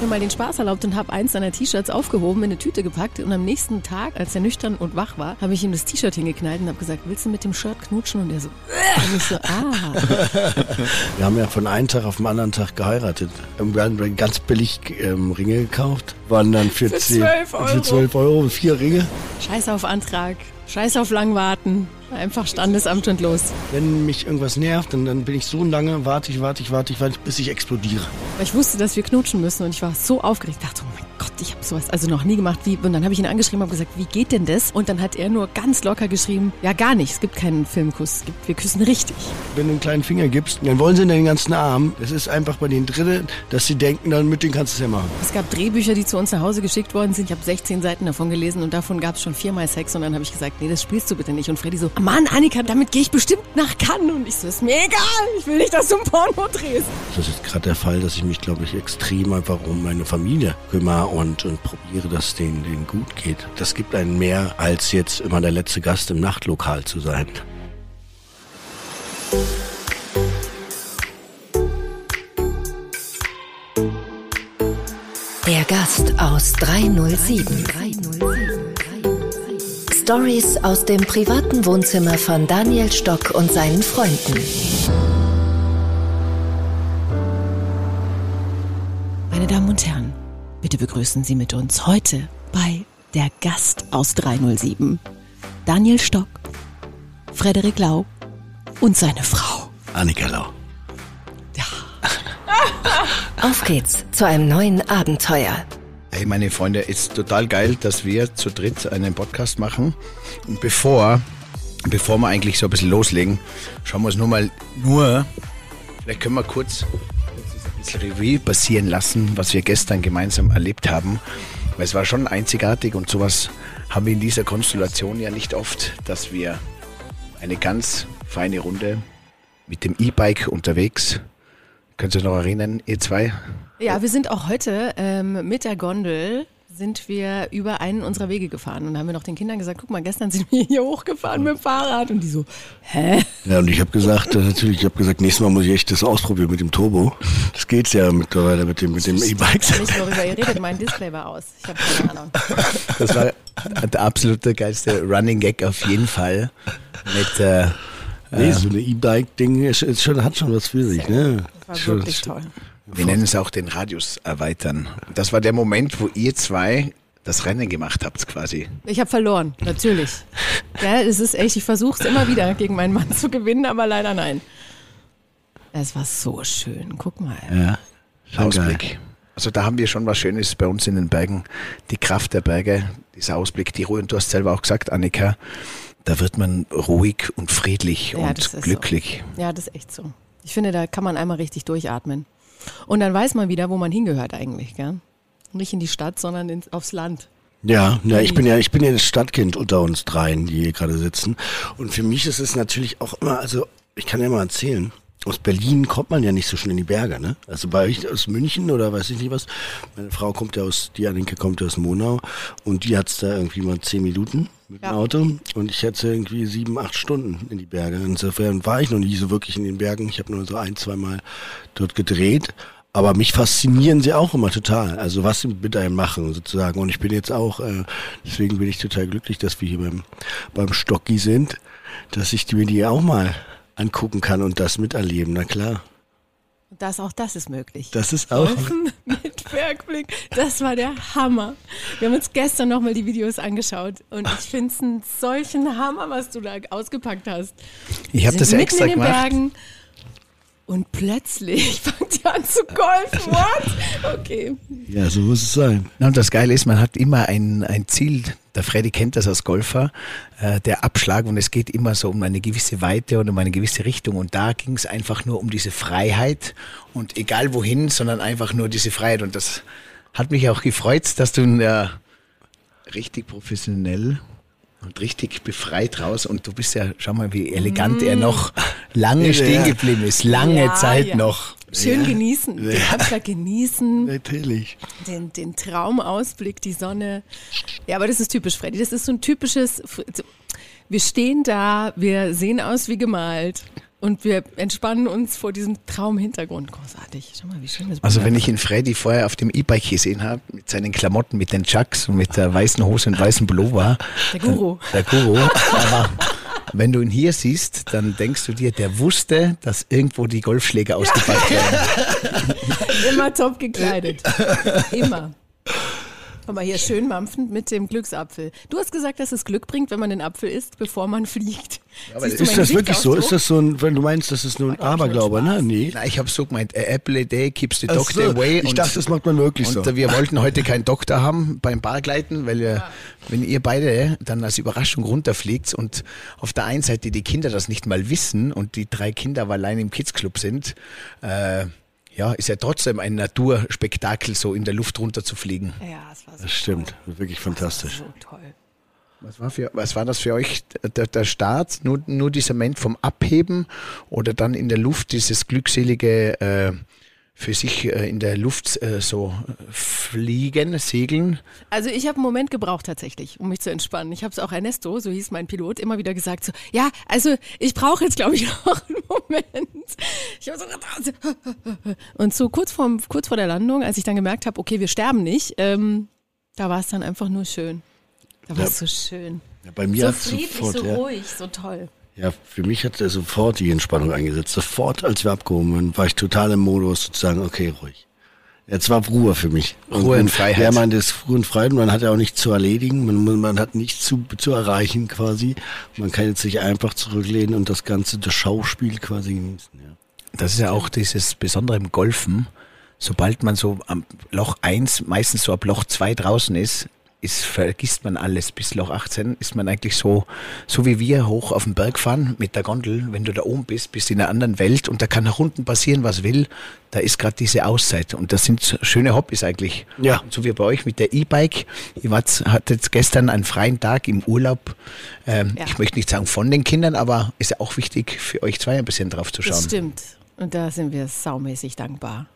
mir mal den Spaß erlaubt und habe eins seiner T-Shirts aufgehoben, in eine Tüte gepackt und am nächsten Tag, als er nüchtern und wach war, habe ich ihm das T-Shirt hingeknallt und habe gesagt, willst du mit dem Shirt knutschen? Und er so, und ich so, ah. Wir haben ja von einem Tag auf den anderen Tag geheiratet. Wir haben ganz billig ähm, Ringe gekauft, waren dann für, Für 10 12 Euro. für 12 Euro vier Ringe. Scheiß auf Antrag, scheiß auf lang warten, einfach Standesamt und los. Wenn mich irgendwas nervt, dann, dann bin ich so lange, warte ich, warte ich, warte ich, warte ich, bis ich explodiere. Ich wusste, dass wir knutschen müssen und ich war so aufgeregt. Ich dachte, oh mein Gott, ich habe sowas also noch nie gemacht. Wie, und dann habe ich ihn angeschrieben und gesagt, wie geht denn das? Und dann hat er nur ganz locker geschrieben, ja gar nicht, es gibt keinen Filmkuss, es gibt, wir küssen richtig. Wenn du einen kleinen Finger gibst, dann wollen sie den ganzen Arm. Das ist einfach bei denen drin, dass sie denken, dann mit denen kannst du es ja machen. Es gab Drehbücher, die zu uns nach Hause geschickt worden sind. Ich habe 16 Seiten davon gelesen und davon gab es schon viermal Sex. Und dann habe ich gesagt, nee, das spielst du bitte nicht. Und Freddy so, Mann, Annika, damit gehe ich bestimmt nach Cannes. Und ich so, ist mir egal, ich will nicht, dass du ein Porno drehst. Das ist gerade der Fall, dass ich mich, glaube ich, extrem einfach um meine Familie kümmere und, und probiere, dass es denen, denen gut geht. Das gibt einen mehr, als jetzt immer der letzte Gast im Nachtlokal zu sein. Der Gast aus 307. Stories aus dem privaten Wohnzimmer von Daniel Stock und seinen Freunden. Meine Damen und Herren, bitte begrüßen Sie mit uns heute bei Der Gast aus 307 Daniel Stock, Frederik Lau und seine Frau. Annika Lau. Ja. Auf geht's zu einem neuen Abenteuer. Hey, meine Freunde, ist total geil, dass wir zu dritt einen Podcast machen. Und bevor, bevor wir eigentlich so ein bisschen loslegen, schauen wir uns nur mal, nur, vielleicht können wir kurz bisschen Revue passieren lassen, was wir gestern gemeinsam erlebt haben. Weil es war schon einzigartig und sowas haben wir in dieser Konstellation ja nicht oft, dass wir eine ganz feine Runde mit dem E-Bike unterwegs. Könnt ihr noch erinnern, ihr zwei? Ja, wir sind auch heute ähm, mit der Gondel sind wir über einen unserer Wege gefahren und haben wir noch den Kindern gesagt, guck mal, gestern sind wir hier hochgefahren mit dem Fahrrad und die so, hä? Ja, und ich habe gesagt, äh, natürlich, ich habe gesagt, nächstes Mal muss ich echt das ausprobieren mit dem Turbo. Das geht's ja mittlerweile mit dem, mit dem E-Bike. Ich weiß nicht, worüber ihr redet, mein Display war aus. Ich habe keine Ahnung. Das war der absolute geilste Running Gag auf jeden Fall. Mit, äh, Nee, so eine E-Bike-Ding ist, ist schon, hat schon was für sich, ne? War Schon- wirklich toll. Wir nennen es auch den Radius erweitern. Das war der Moment, wo ihr zwei das Rennen gemacht habt quasi. Ich habe verloren, natürlich. Ja, es ist echt, ich versuche es immer wieder gegen meinen Mann zu gewinnen, aber leider nein. Es war so schön, guck mal. Ja, geil. Ausblick. Also da haben wir schon was Schönes bei uns in den Bergen. Die Kraft der Berge, dieser Ausblick, die Ruhe. Und du hast selber auch gesagt, Annika, da wird man ruhig und friedlich Ja, und glücklich. So. Ja, das ist echt so. Ich finde, da kann man einmal richtig durchatmen. Und dann weiß man wieder, wo man hingehört eigentlich, gell? Nicht in die Stadt, sondern ins, aufs Land. Ja, ja, ich bin ja, ich bin ja das Stadtkind unter uns dreien, die hier gerade sitzen. Und für mich ist es natürlich auch immer, also ich kann ja mal erzählen, aus Berlin kommt man ja nicht so schnell in die Berge, ne? Also bei euch aus München oder weiß ich nicht was. Meine Frau kommt ja aus, die Aninke kommt ja aus Monau und die hat's da irgendwie mal zehn Minuten mit dem Ja. Auto und ich hätte irgendwie sieben, acht Stunden in die Berge. Insofern war ich noch nie so wirklich in den Bergen. Ich habe nur so ein, zwei Mal dort gedreht. Aber mich faszinieren sie auch immer total. Also was sie mit einem machen sozusagen. Und ich bin jetzt auch, äh, deswegen bin ich total glücklich, dass wir hier beim, beim Stocki sind, dass ich mir die auch mal angucken kann und das miterleben. Na klar. Und das, auch das ist möglich. Das ist auch. Golfen mit Bergblick, das war der Hammer. Wir haben uns gestern nochmal die Videos angeschaut und ich finde es einen solchen Hammer, was du da ausgepackt hast. Ich habe das sind extra in den gemacht. Bergen und plötzlich fangt ihr an zu golfen. What? Okay. Ja, so muss es sein. Na, und das Geile ist, man hat immer ein, ein Ziel. Der Freddy kennt das als Golfer, äh, der Abschlag und es geht immer so um eine gewisse Weite und um eine gewisse Richtung. Und da ging es einfach nur um diese Freiheit und egal wohin, sondern einfach nur diese Freiheit. Und das hat mich auch gefreut, dass du ja richtig professionell und richtig befreit raus und du bist ja, schau mal, wie elegant er noch lange Ja. stehen geblieben ist, lange Ja, Zeit ja. noch. Schön Ja. genießen, den Abschlag genießen, Natürlich. den, den Traumausblick, die Sonne. Ja, aber das ist typisch, Freddy. Das ist so ein typisches. Wir stehen da, wir sehen aus wie gemalt. Und wir entspannen uns vor diesem Traumhintergrund. Großartig. Schau mal, wie schön das Also wenn ich ihn Freddy vorher auf dem E-Bike gesehen habe, mit seinen Klamotten, mit den Chucks und mit der weißen Hose und weißen Pullover. Der Guru. Der Guru. Wenn du ihn hier siehst, dann denkst du dir, der wusste, dass irgendwo die Golfschläge ausgepackt werden. Immer top gekleidet. Immer. Guck mal hier, schön mampfend mit dem Glücksapfel. Du hast gesagt, dass es Glück bringt, wenn man den Apfel isst, bevor man fliegt. du Ist meinen das wirklich so? Ist das so ein, wenn du meinst, das ist nur ein Aberglaube, ne? Nee. Na, ich habe so gemeint, a apple a day keeps the doctor so, away. ich dachte, das macht man wirklich und so. wir wollten heute keinen Doktor haben beim Bargleiten, weil wir, wenn ihr beide dann als Überraschung runterfliegt und auf der einen Seite die Kinder das nicht mal wissen und die drei Kinder aber allein im Kids Club sind, äh, ja, ist ja trotzdem ein Naturspektakel, so in der Luft runter zu fliegen. Ja, es war so Das stimmt. Wirklich fantastisch. So toll. Was war, für, was war das für euch, der, der Start? Nur, nur dieser Moment vom Abheben oder dann in der Luft dieses glückselige äh, für sich äh, in der Luft äh, so fliegen, segeln? Also ich habe einen Moment gebraucht tatsächlich, um mich zu entspannen. Ich habe es auch Ernesto, so hieß mein Pilot, immer wieder gesagt, so, ja, also ich brauche jetzt, glaube ich, noch einen Moment. Ich habe so und so kurz vor, kurz vor der Landung, als ich dann gemerkt habe, okay, wir sterben nicht, ähm, da war es dann einfach nur schön. Da war Ja. es so schön. Ja, bei mir So friedlich, sofort, so ja. ruhig, so toll. Ja, für mich hat er sofort die Entspannung eingesetzt. Sofort, als wir abgehoben waren, war ich total im Modus sozusagen, okay, ruhig. Jetzt war Ruhe für mich. Ruhe und Freiheit. Ja, man ist Ruhe und Freiheit. Man hat ja auch nichts zu erledigen. Man, man hat nichts zu, zu erreichen quasi. Man kann jetzt sich einfach zurücklehnen und das ganze, das Schauspiel quasi genießen. Ja. Das ist ja auch dieses Besondere im Golfen. Sobald man so am Loch 1, meistens so ab Loch 2 draußen ist, ist, vergisst man alles. Bis Loch 18 ist man eigentlich so, so wie wir hoch auf den Berg fahren mit der Gondel. Wenn du da oben bist, bist du in einer anderen Welt und da kann nach unten passieren, was will. Da ist gerade diese Auszeit. Und das sind schöne Hobbys eigentlich. Ja. So wie bei euch mit der E-Bike. Ihr wart, hattet gestern einen freien Tag im Urlaub. Ähm, Ja. Ich möchte nicht sagen von den Kindern, aber ist ja auch wichtig für euch zwei ein bisschen drauf zu Das schauen. stimmt. Und da sind wir saumäßig dankbar.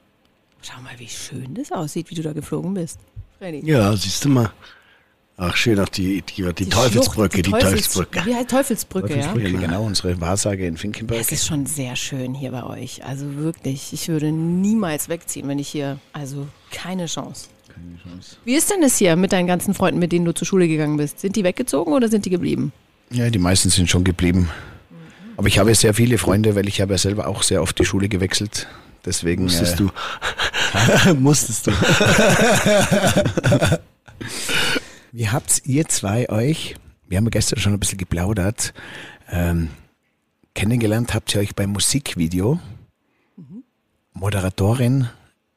Schau mal, wie schön das aussieht, wie du da geflogen bist. Freddy. Ja, siehst du mal. Ach, schön, auch die, die, die, Teufelsbrücke, Schlucht, die, Teufelsbrücke. Wie heißt Teufelsbrücke, Teufelsbrücke, ja? genau, unsere Wahrsage in Finkenberg. Es ist schon sehr schön hier bei euch. Also wirklich, ich würde niemals wegziehen, wenn ich hier, also keine Chance. Wie ist denn das hier mit deinen ganzen Freunden, mit denen du zur Schule gegangen bist? Sind die weggezogen oder sind die geblieben? Ja, die meisten sind schon geblieben. Aber ich habe sehr viele Freunde, weil ich habe ja selber auch sehr oft die Schule gewechselt. Deswegen Musstest äh, du. Musstest du. Wie habt ihr zwei euch, wir haben ja gestern schon ein bisschen geplaudert, ähm, kennengelernt habt ihr euch beim Musikvideo? Moderatorin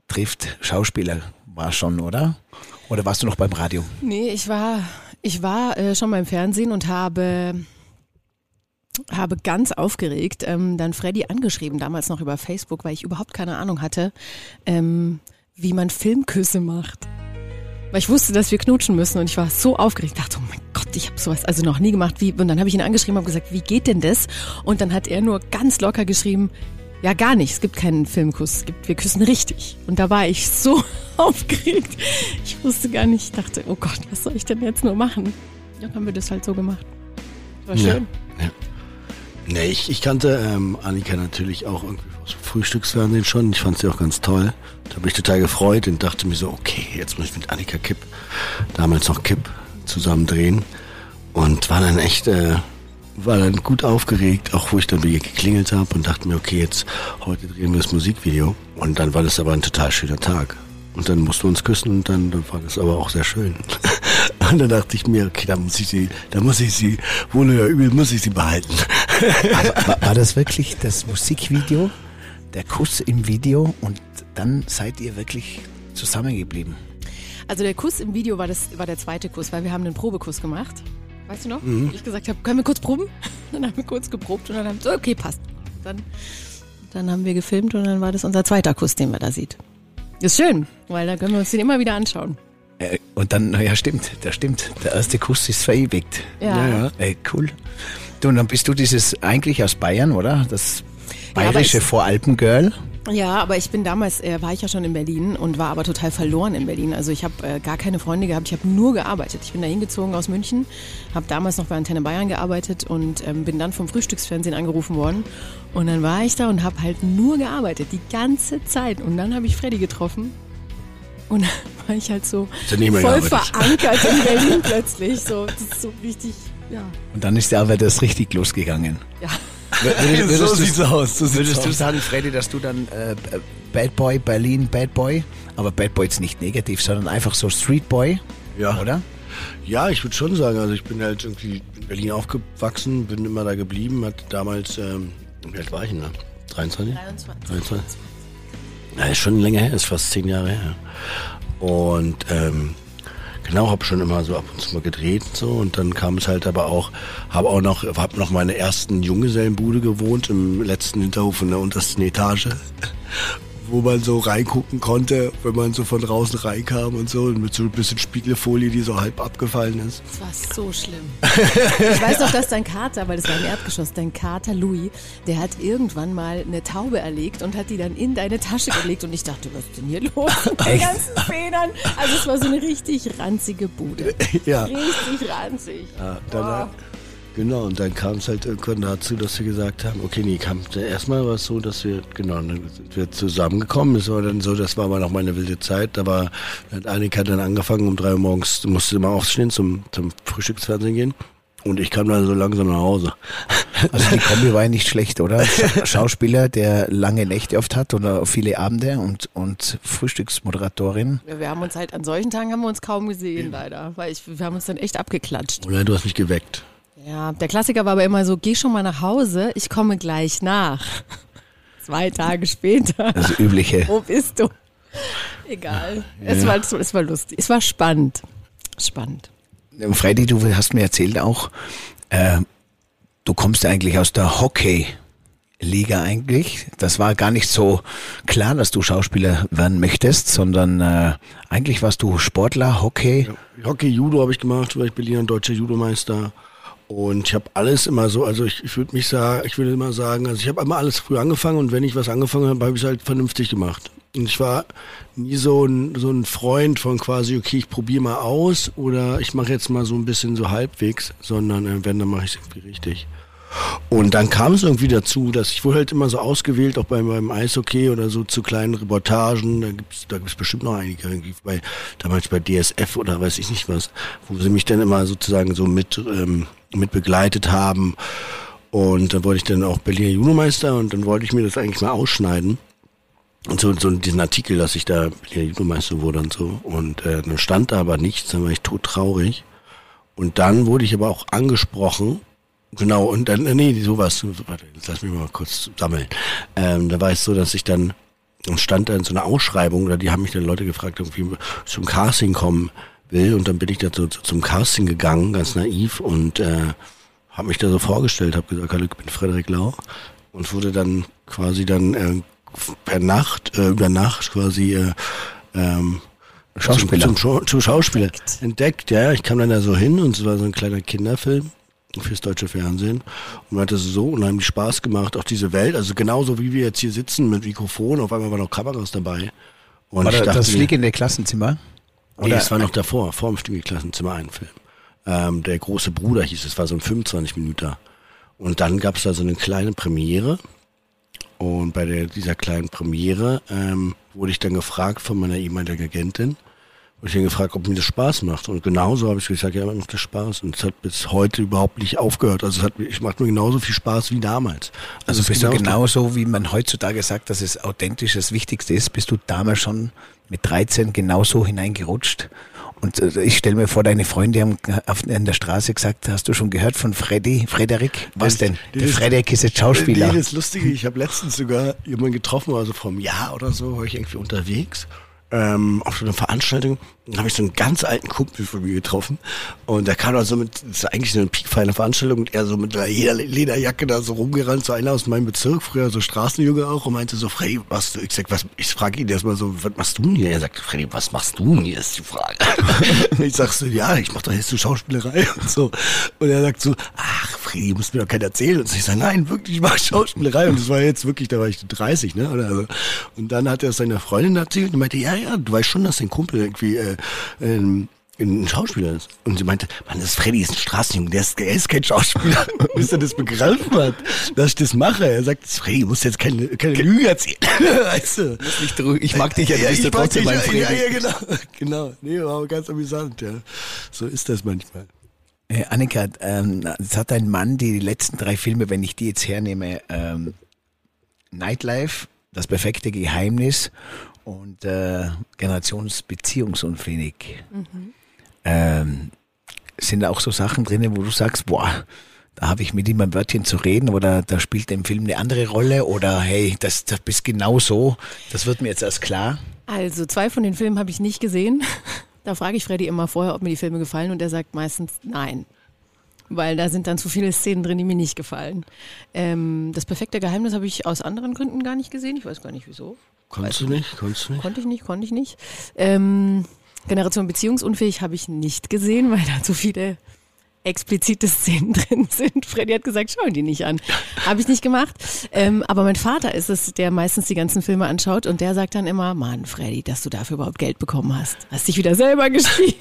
trifft Schauspieler, war schon, oder? Oder warst du noch beim Radio? Nee, ich war, ich war äh, schon beim Fernsehen und habe, habe ganz aufgeregt ähm, dann Freddy angeschrieben, damals noch über Facebook, weil ich überhaupt keine Ahnung hatte, ähm, wie man Filmküsse macht. Weil ich wusste, dass wir knutschen müssen und ich war so aufgeregt. Ich dachte, oh mein Gott, ich habe sowas also noch nie gemacht. Wie, und dann habe ich ihn angeschrieben und gesagt, wie geht denn das? Und dann hat er nur ganz locker geschrieben, ja gar nicht, es gibt keinen Filmkuss, es gibt, wir küssen richtig. Und da war ich so aufgeregt. Ich wusste gar nicht, ich dachte, oh Gott, was soll ich denn jetzt nur machen? Dann haben wir das halt so gemacht. War Ja. schön. Nee, ich, ich kannte ähm, Annika natürlich auch irgendwie aus dem Frühstücksfernsehen schon. Ich fand sie auch ganz toll. Da habe ich total gefreut und dachte mir so, okay, jetzt muss ich mit Annika Kipp, damals noch Kipp, zusammen drehen. Und war dann echt, äh, war dann gut aufgeregt, auch wo ich dann ihr geklingelt habe und dachte mir, okay, jetzt heute drehen wir das Musikvideo. Und dann war das aber ein total schöner Tag. Und dann mussten wir uns küssen und dann, dann war das aber auch sehr schön. Und dann dachte ich mir, okay, da muss ich sie, da muss ich sie, wohl oder übel, muss ich sie behalten. Aber war, war das wirklich das Musikvideo, der Kuss im Video und dann seid ihr wirklich zusammengeblieben? Also der Kuss im Video war, das, war der zweite Kuss, weil wir haben einen Probekuss gemacht. Weißt du noch? Mhm. Ich gesagt habe, können wir kurz proben? Dann haben wir kurz geprobt und dann haben wir so, okay, passt. Dann, dann haben wir gefilmt und dann war das unser zweiter Kuss, den wir da sieht. Ist schön, weil da können wir uns den immer wieder anschauen. Äh, und dann, na ja, stimmt, das stimmt. Der erste Kuss ist verewigt. Ja. Ja, ja. Ey, cool. Du, und dann bist du dieses eigentlich aus Bayern, oder? Das Ja, bayerische ich- Voralpen-Girl. Ja, aber ich bin damals, äh, war ich ja schon in Berlin und war aber total verloren in Berlin. Also ich habe äh, gar keine Freunde gehabt, ich habe nur gearbeitet. Ich bin da hingezogen aus München, habe damals noch bei Antenne Bayern gearbeitet und ähm, bin dann vom Frühstücksfernsehen angerufen worden. Und dann war ich da und habe halt nur gearbeitet, die ganze Zeit. Und dann habe ich Freddy getroffen und dann war ich halt so du voll gearbeitet? verankert in Berlin plötzlich. So, das ist so richtig, ja. Und dann ist der aber das richtig losgegangen. ja. Würdest, So du- sieht's aus, so sieht's würdest du aus. sagen, Freddy, dass du dann äh, Bad Boy, Berlin Bad Boy, aber Bad Boy jetzt nicht negativ, sondern einfach so Street Boy, Ja. oder? Ja, ich würde schon sagen, also ich bin halt irgendwie in Berlin aufgewachsen, bin immer da geblieben, hat damals, ähm, wie alt war ich denn da? 23? 23. 23. Ja, ist schon länger her, ist fast zehn Jahre her. Und ähm, genau, habe schon immer so ab und zu mal gedreht und so und dann kam es halt aber auch, habe auch noch, habe noch meine ersten Junggesellenbude gewohnt im letzten Hinterhof in der untersten Etage, wo man so reingucken konnte, wenn man so von draußen reinkam und so und mit so ein bisschen Spiegelfolie, die so halb abgefallen ist. Das war so schlimm. Ich weiß noch, dass dein Kater, weil das war im Erdgeschoss, dein Kater Louis, der hat irgendwann mal eine Taube erlegt und hat die dann in deine Tasche gelegt und ich dachte, was ist denn hier los mit den ganzen Federn? Also es war so eine richtig ranzige Bude. Ja. Richtig ranzig. Ja, dann, Genau, und dann kam es halt irgendwann dazu, dass wir gesagt haben, okay, nee, kam, erstmal war es so, dass wir, genau, dann sind wir zusammengekommen. Es war dann so, das war aber noch mal eine wilde Zeit. Da war, hat Annika dann angefangen, um drei Uhr morgens, musste immer aufstehen, zum, zum Frühstücksfernsehen gehen. Und ich kam dann so langsam nach Hause. Also die Kombi war ja nicht schlecht, oder? Scha- Schauspieler, der lange Nächte oft hat oder viele Abende und, und Frühstücksmoderatorin. Ja, wir haben uns halt, an solchen Tagen haben wir uns kaum gesehen, leider. Weil ich, wir haben uns dann echt abgeklatscht. Oder du hast mich geweckt. Ja, der Klassiker war aber immer so, geh schon mal nach Hause, ich komme gleich nach. Zwei Tage später. Das übliche. Wo bist du? Egal. Es, war, es war lustig. Es war spannend. Spannend. Freddy, du hast mir erzählt auch, äh, du kommst eigentlich aus der Hockey-Liga eigentlich. Das war gar nicht so klar, dass du Schauspieler werden möchtest, sondern äh, eigentlich warst du Sportler, Hockey. Hockey, Judo habe ich gemacht, war ich Berliner deutscher Judomeister. Und ich habe alles immer so, also ich, ich würde mich sagen, ich würde immer sagen, also ich habe immer alles früh angefangen und wenn ich was angefangen habe, habe ich es halt vernünftig gemacht. Und ich war nie so ein, so ein Freund von quasi, okay, ich probiere mal aus oder ich mache jetzt mal so ein bisschen so halbwegs, sondern äh, wenn, dann mache ich es irgendwie richtig. Und dann kam es irgendwie dazu, dass ich wurde halt immer so ausgewählt, auch beim, beim Eishockey oder so zu kleinen Reportagen. Da gibt's da gibt's bestimmt noch einige, irgendwie bei, damals bei DSF oder weiß ich nicht was, wo sie mich dann immer sozusagen so mit, ähm, mit begleitet haben. Und da wollte ich dann auch Berliner Judomeister und dann wollte ich mir das eigentlich mal ausschneiden. Und so, so diesen Artikel, dass ich da Berliner Judomeister wurde und so. Und äh, dann stand da aber nichts, dann war ich todtraurig. Und dann wurde ich aber auch angesprochen. Genau, und dann, nee, sowas, warte, jetzt lass mich mal kurz sammeln. Ähm, da war es so, dass ich dann, dann stand da in so einer Ausschreibung, oder die haben mich dann Leute gefragt, irgendwie zum Casting kommen will. Und dann bin ich da so, zum Casting gegangen, ganz naiv, und äh, habe mich da so vorgestellt, habe gesagt, hallo, ich bin Frederik Lau. Und wurde dann quasi dann äh, per Nacht, äh, über Nacht quasi äh, ähm, Schauspieler. Zum, zum, zum Schauspieler Entdeckt. entdeckt. Ja, ich kam dann da so hin und es war so ein kleiner Kinderfilm fürs deutsche Fernsehen und mir hat das so unheimlich Spaß gemacht, auch diese Welt, also genauso wie wir jetzt hier sitzen mit Mikrofon, auf einmal waren noch Kameras dabei. Und War ich da, dachte das mir- fliegende Klassenzimmer? Nee, es war noch davor, vor dem Stücke-Klassenzimmer ein Film. Ähm, der große Bruder hieß es, war so ein 25 Minuten. Und dann gab es da so eine kleine Premiere. Und bei der, dieser kleinen Premiere ähm, wurde ich dann gefragt von meiner ehemaligen Agentin, wurde ich dann gefragt, ob mir das Spaß macht. Und genauso habe ich gesagt, ja, mir macht das Spaß. Und es hat bis heute überhaupt nicht aufgehört. Also es hat, es macht mir genauso viel Spaß wie damals. Also es bist ist du genauso- wie man heutzutage sagt, dass es authentisch das Wichtigste ist, bist du damals schon mit 13 genauso hineingerutscht. Und äh, ich stelle mir vor, deine Freunde haben auf, in der Straße gesagt, hast du schon gehört von Freddy, Frederik? Was Das- denn? Der ist- Frederik ist jetzt Schauspieler. Das Lustige, ich habe letztens sogar jemanden getroffen, also vor einem Jahr oder so, war ich irgendwie unterwegs. Ähm, auf so einer Veranstaltung, habe ich so einen ganz alten Kumpel von mir getroffen und der kam da so mit, das ist eigentlich so eine piekfeine Veranstaltung und er so mit einer Leder- Lederjacke da so rumgerannt, so einer aus meinem Bezirk, früher so Straßenjunge auch und meinte so, Freddy, was du, ich sag, was, ich frage ihn erstmal so, was machst du denn hier? Er sagt, Freddy, was machst du denn hier, ist die Frage. und ich sag so, ja, ich mach doch jetzt so Schauspielerei und so. Und er sagt so, ach, Freddy, musst mir doch keiner erzählen. Und ich sage, nein, wirklich, ich mache Schauspielerei. Und das war jetzt wirklich, da war ich 30, ne? Oder so. Und dann hat er es seiner Freundin erzählt und meinte, ja, ja, du weißt schon, dass dein Kumpel irgendwie äh, ähm, ein Schauspieler ist. Und sie meinte, Mann, das ist Freddy, ist ein Straßenjunge, der ist, der ist kein Schauspieler. Bis er das begriffen hat, dass ich das mache. Er sagt, Freddy, du musst jetzt keine, keine Lüge erzählen. weißt du? Ich mag dich ja, du bist ja ich mag trotzdem mein ja, Freddy. ja, ja, genau. Genau. Nee, war aber ganz amüsant, ja. So ist das manchmal. Äh, Annika, ähm, es hat ein Mann die letzten drei Filme, wenn ich die jetzt hernehme, ähm, Nightlife, Das perfekte Geheimnis und äh, Generationsbeziehungsunfähig. Ähm, sind da auch so Sachen drin, wo du sagst, boah, da habe ich mit ihm ein Wörtchen zu reden oder da spielt im Film eine andere Rolle oder hey, das, das bist genau so, das wird mir jetzt erst klar. Also zwei von den Filmen habe ich nicht gesehen. Da frage ich Freddy immer vorher, ob mir die Filme gefallen und er sagt meistens nein. Weil da sind dann zu viele Szenen drin, die mir nicht gefallen. Ähm, das perfekte Geheimnis habe ich aus anderen Gründen gar nicht gesehen. Ich weiß gar nicht wieso. Konntest du nicht? Konntest du nicht? Konnte ich nicht, konnte ich nicht. Ähm, Generation Beziehungsunfähig habe ich nicht gesehen, weil da zu viele explizite Szenen drin sind. Freddy hat gesagt, schau die nicht an. Habe ich nicht gemacht. Ähm, aber mein Vater ist es, der meistens die ganzen Filme anschaut und der sagt dann immer, Mann, Freddy, dass du dafür überhaupt Geld bekommen hast. Hast dich wieder selber gespielt.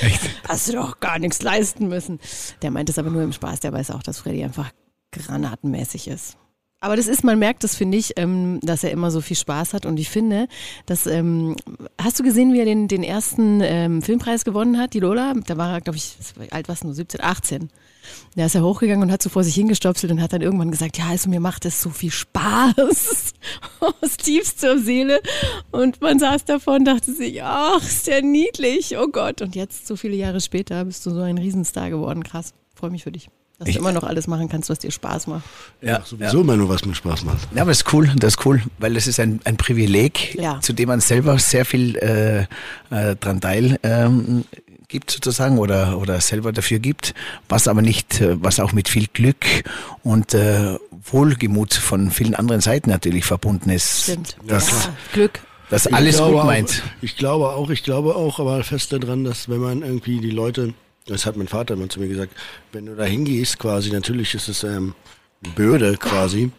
Echt? Hast du doch gar nichts leisten müssen. Der meint es aber nur im Spaß. Der weiß auch, dass Freddy einfach granatenmäßig ist. Aber das ist, man merkt das, finde ich, ähm, dass er immer so viel Spaß hat. Und ich finde, dass, ähm, hast du gesehen, wie er den, den ersten ähm, Filmpreis gewonnen hat, die Lola? Da war er, glaube ich, alt was nur, 17, 18. Da ist er hochgegangen und hat so vor sich hingestopselt und hat dann irgendwann gesagt, ja, also mir macht das so viel Spaß aus tiefster Seele. Und man saß davon und dachte sich, ach, ist der niedlich, oh Gott. Und jetzt, so viele Jahre später, bist du so ein Riesenstar geworden. Krass, freue mich für dich. Dass Ich- du immer noch alles machen kannst, was dir Spaß macht. Ja, Sowieso immer nur, was mir Spaß macht. Ja, aber das ist cool, das ist cool, weil das ist ein, ein Privileg, Ja. zu dem man selber sehr viel äh, äh, dran teil ähm, gibt sozusagen oder oder selber dafür gibt, was aber nicht, äh, was auch mit viel Glück und äh, Wohlgemut von vielen anderen Seiten natürlich verbunden ist. Stimmt. Das- ja, Glück. Das alles gut auch, meint. Ich glaube auch, ich glaube auch, aber fest daran, dass wenn man irgendwie die Leute, das hat mein Vater immer zu mir gesagt, wenn du da hingehst quasi, natürlich ist es ähm, eine Bürde quasi,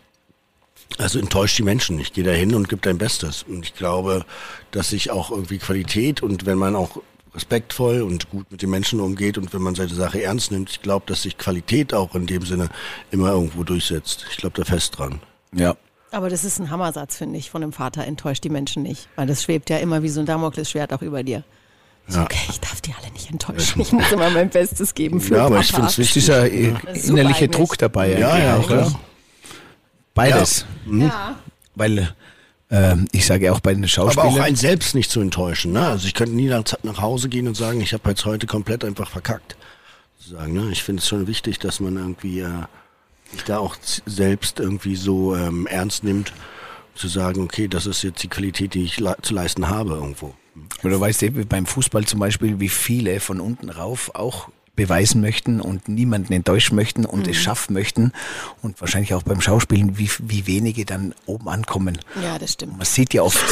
also enttäuscht die Menschen. Ich gehe da hin und gebe dein Bestes. Und ich glaube, dass sich auch irgendwie Qualität und wenn man auch respektvoll und gut mit den Menschen umgeht und wenn man seine Sache ernst nimmt, ich glaube, dass sich Qualität auch in dem Sinne immer irgendwo durchsetzt. Ich glaube da fest dran. Ja. Aber das ist ein Hammersatz, finde ich, von dem Vater. Enttäuscht die Menschen nicht. Weil das schwebt ja immer wie so ein Damoklesschwert auch über dir. Ja. okay, ich darf die alle nicht enttäuschen. Ich muss immer mein Bestes geben für Ja, aber Papa. ich finde es wichtig. ist ja äh, innerliche. Druck dabei. Ja, ja, auch, oder? Beides. Ja. Weil ähm, ich sage auch bei den Aber Schauspielern. auch einen selbst nicht zu enttäuschen. Ne? Also ich könnte nie nach, nach Hause gehen und sagen, ich habe jetzt heute komplett einfach verkackt. Sagen, ne? Ich finde es schon wichtig, dass man irgendwie äh, sich da auch selbst irgendwie so ähm, ernst nimmt, zu sagen, okay, das ist jetzt die Qualität, die ich le zu leisten habe irgendwo. Oder weißt du, wie beim Fußball zum Beispiel, wie viele von unten rauf auch beweisen möchten und niemanden enttäuschen möchten und Mhm. es schaffen möchten. Und wahrscheinlich auch beim Schauspielen, wie, wie wenige dann oben ankommen. ja, das stimmt. Man sieht ja oft,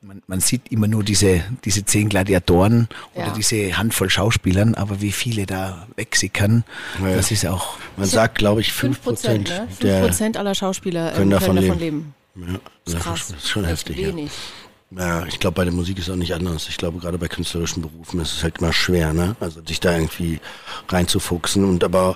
man, man sieht immer nur diese, diese zehn Gladiatoren oder Ja. diese Handvoll Schauspielern, aber wie viele da wegsickern, Ja, das ist auch, Man sagt, glaube ich, 5 5 Prozent, Prozent ne? 5 der Prozent aller Schauspieler ähm, können davon davon leben. leben. Ja, Das ist krass. Das ist schon heftig. Wenig. Ja, ich glaube, bei der Musik ist auch nicht anders. Ich glaube, gerade bei künstlerischen Berufen ist es halt immer schwer, ne? Also sich da irgendwie reinzufuchsen. Und aber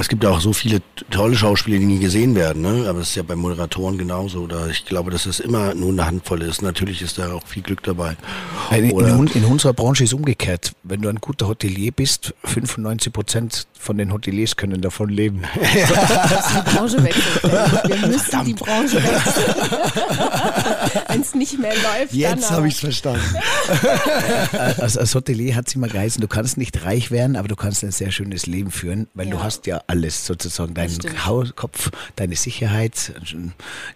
es gibt ja auch so viele tolle Schauspieler, die nie gesehen werden, ne? Aber das ist ja bei Moderatoren genauso. Oder ich glaube, dass es immer nur eine Handvoll ist. Natürlich ist da auch viel Glück dabei. in, Oder- in, in unserer Branche ist umgekehrt. Wenn du ein guter Hotelier bist, 95 Prozent von den Hoteliers können davon leben. Die Branche wechselt. Wir müssen die Branche wechseln. Wenn es nicht mehr läuft, dann Jetzt habe ich es verstanden. als, als Hotelier hat es immer geheißen, du kannst nicht reich werden, aber du kannst ein sehr schönes Leben führen, weil du Ja. hast ja alles sozusagen. Deinen. Haus, Kopf, deine Sicherheit,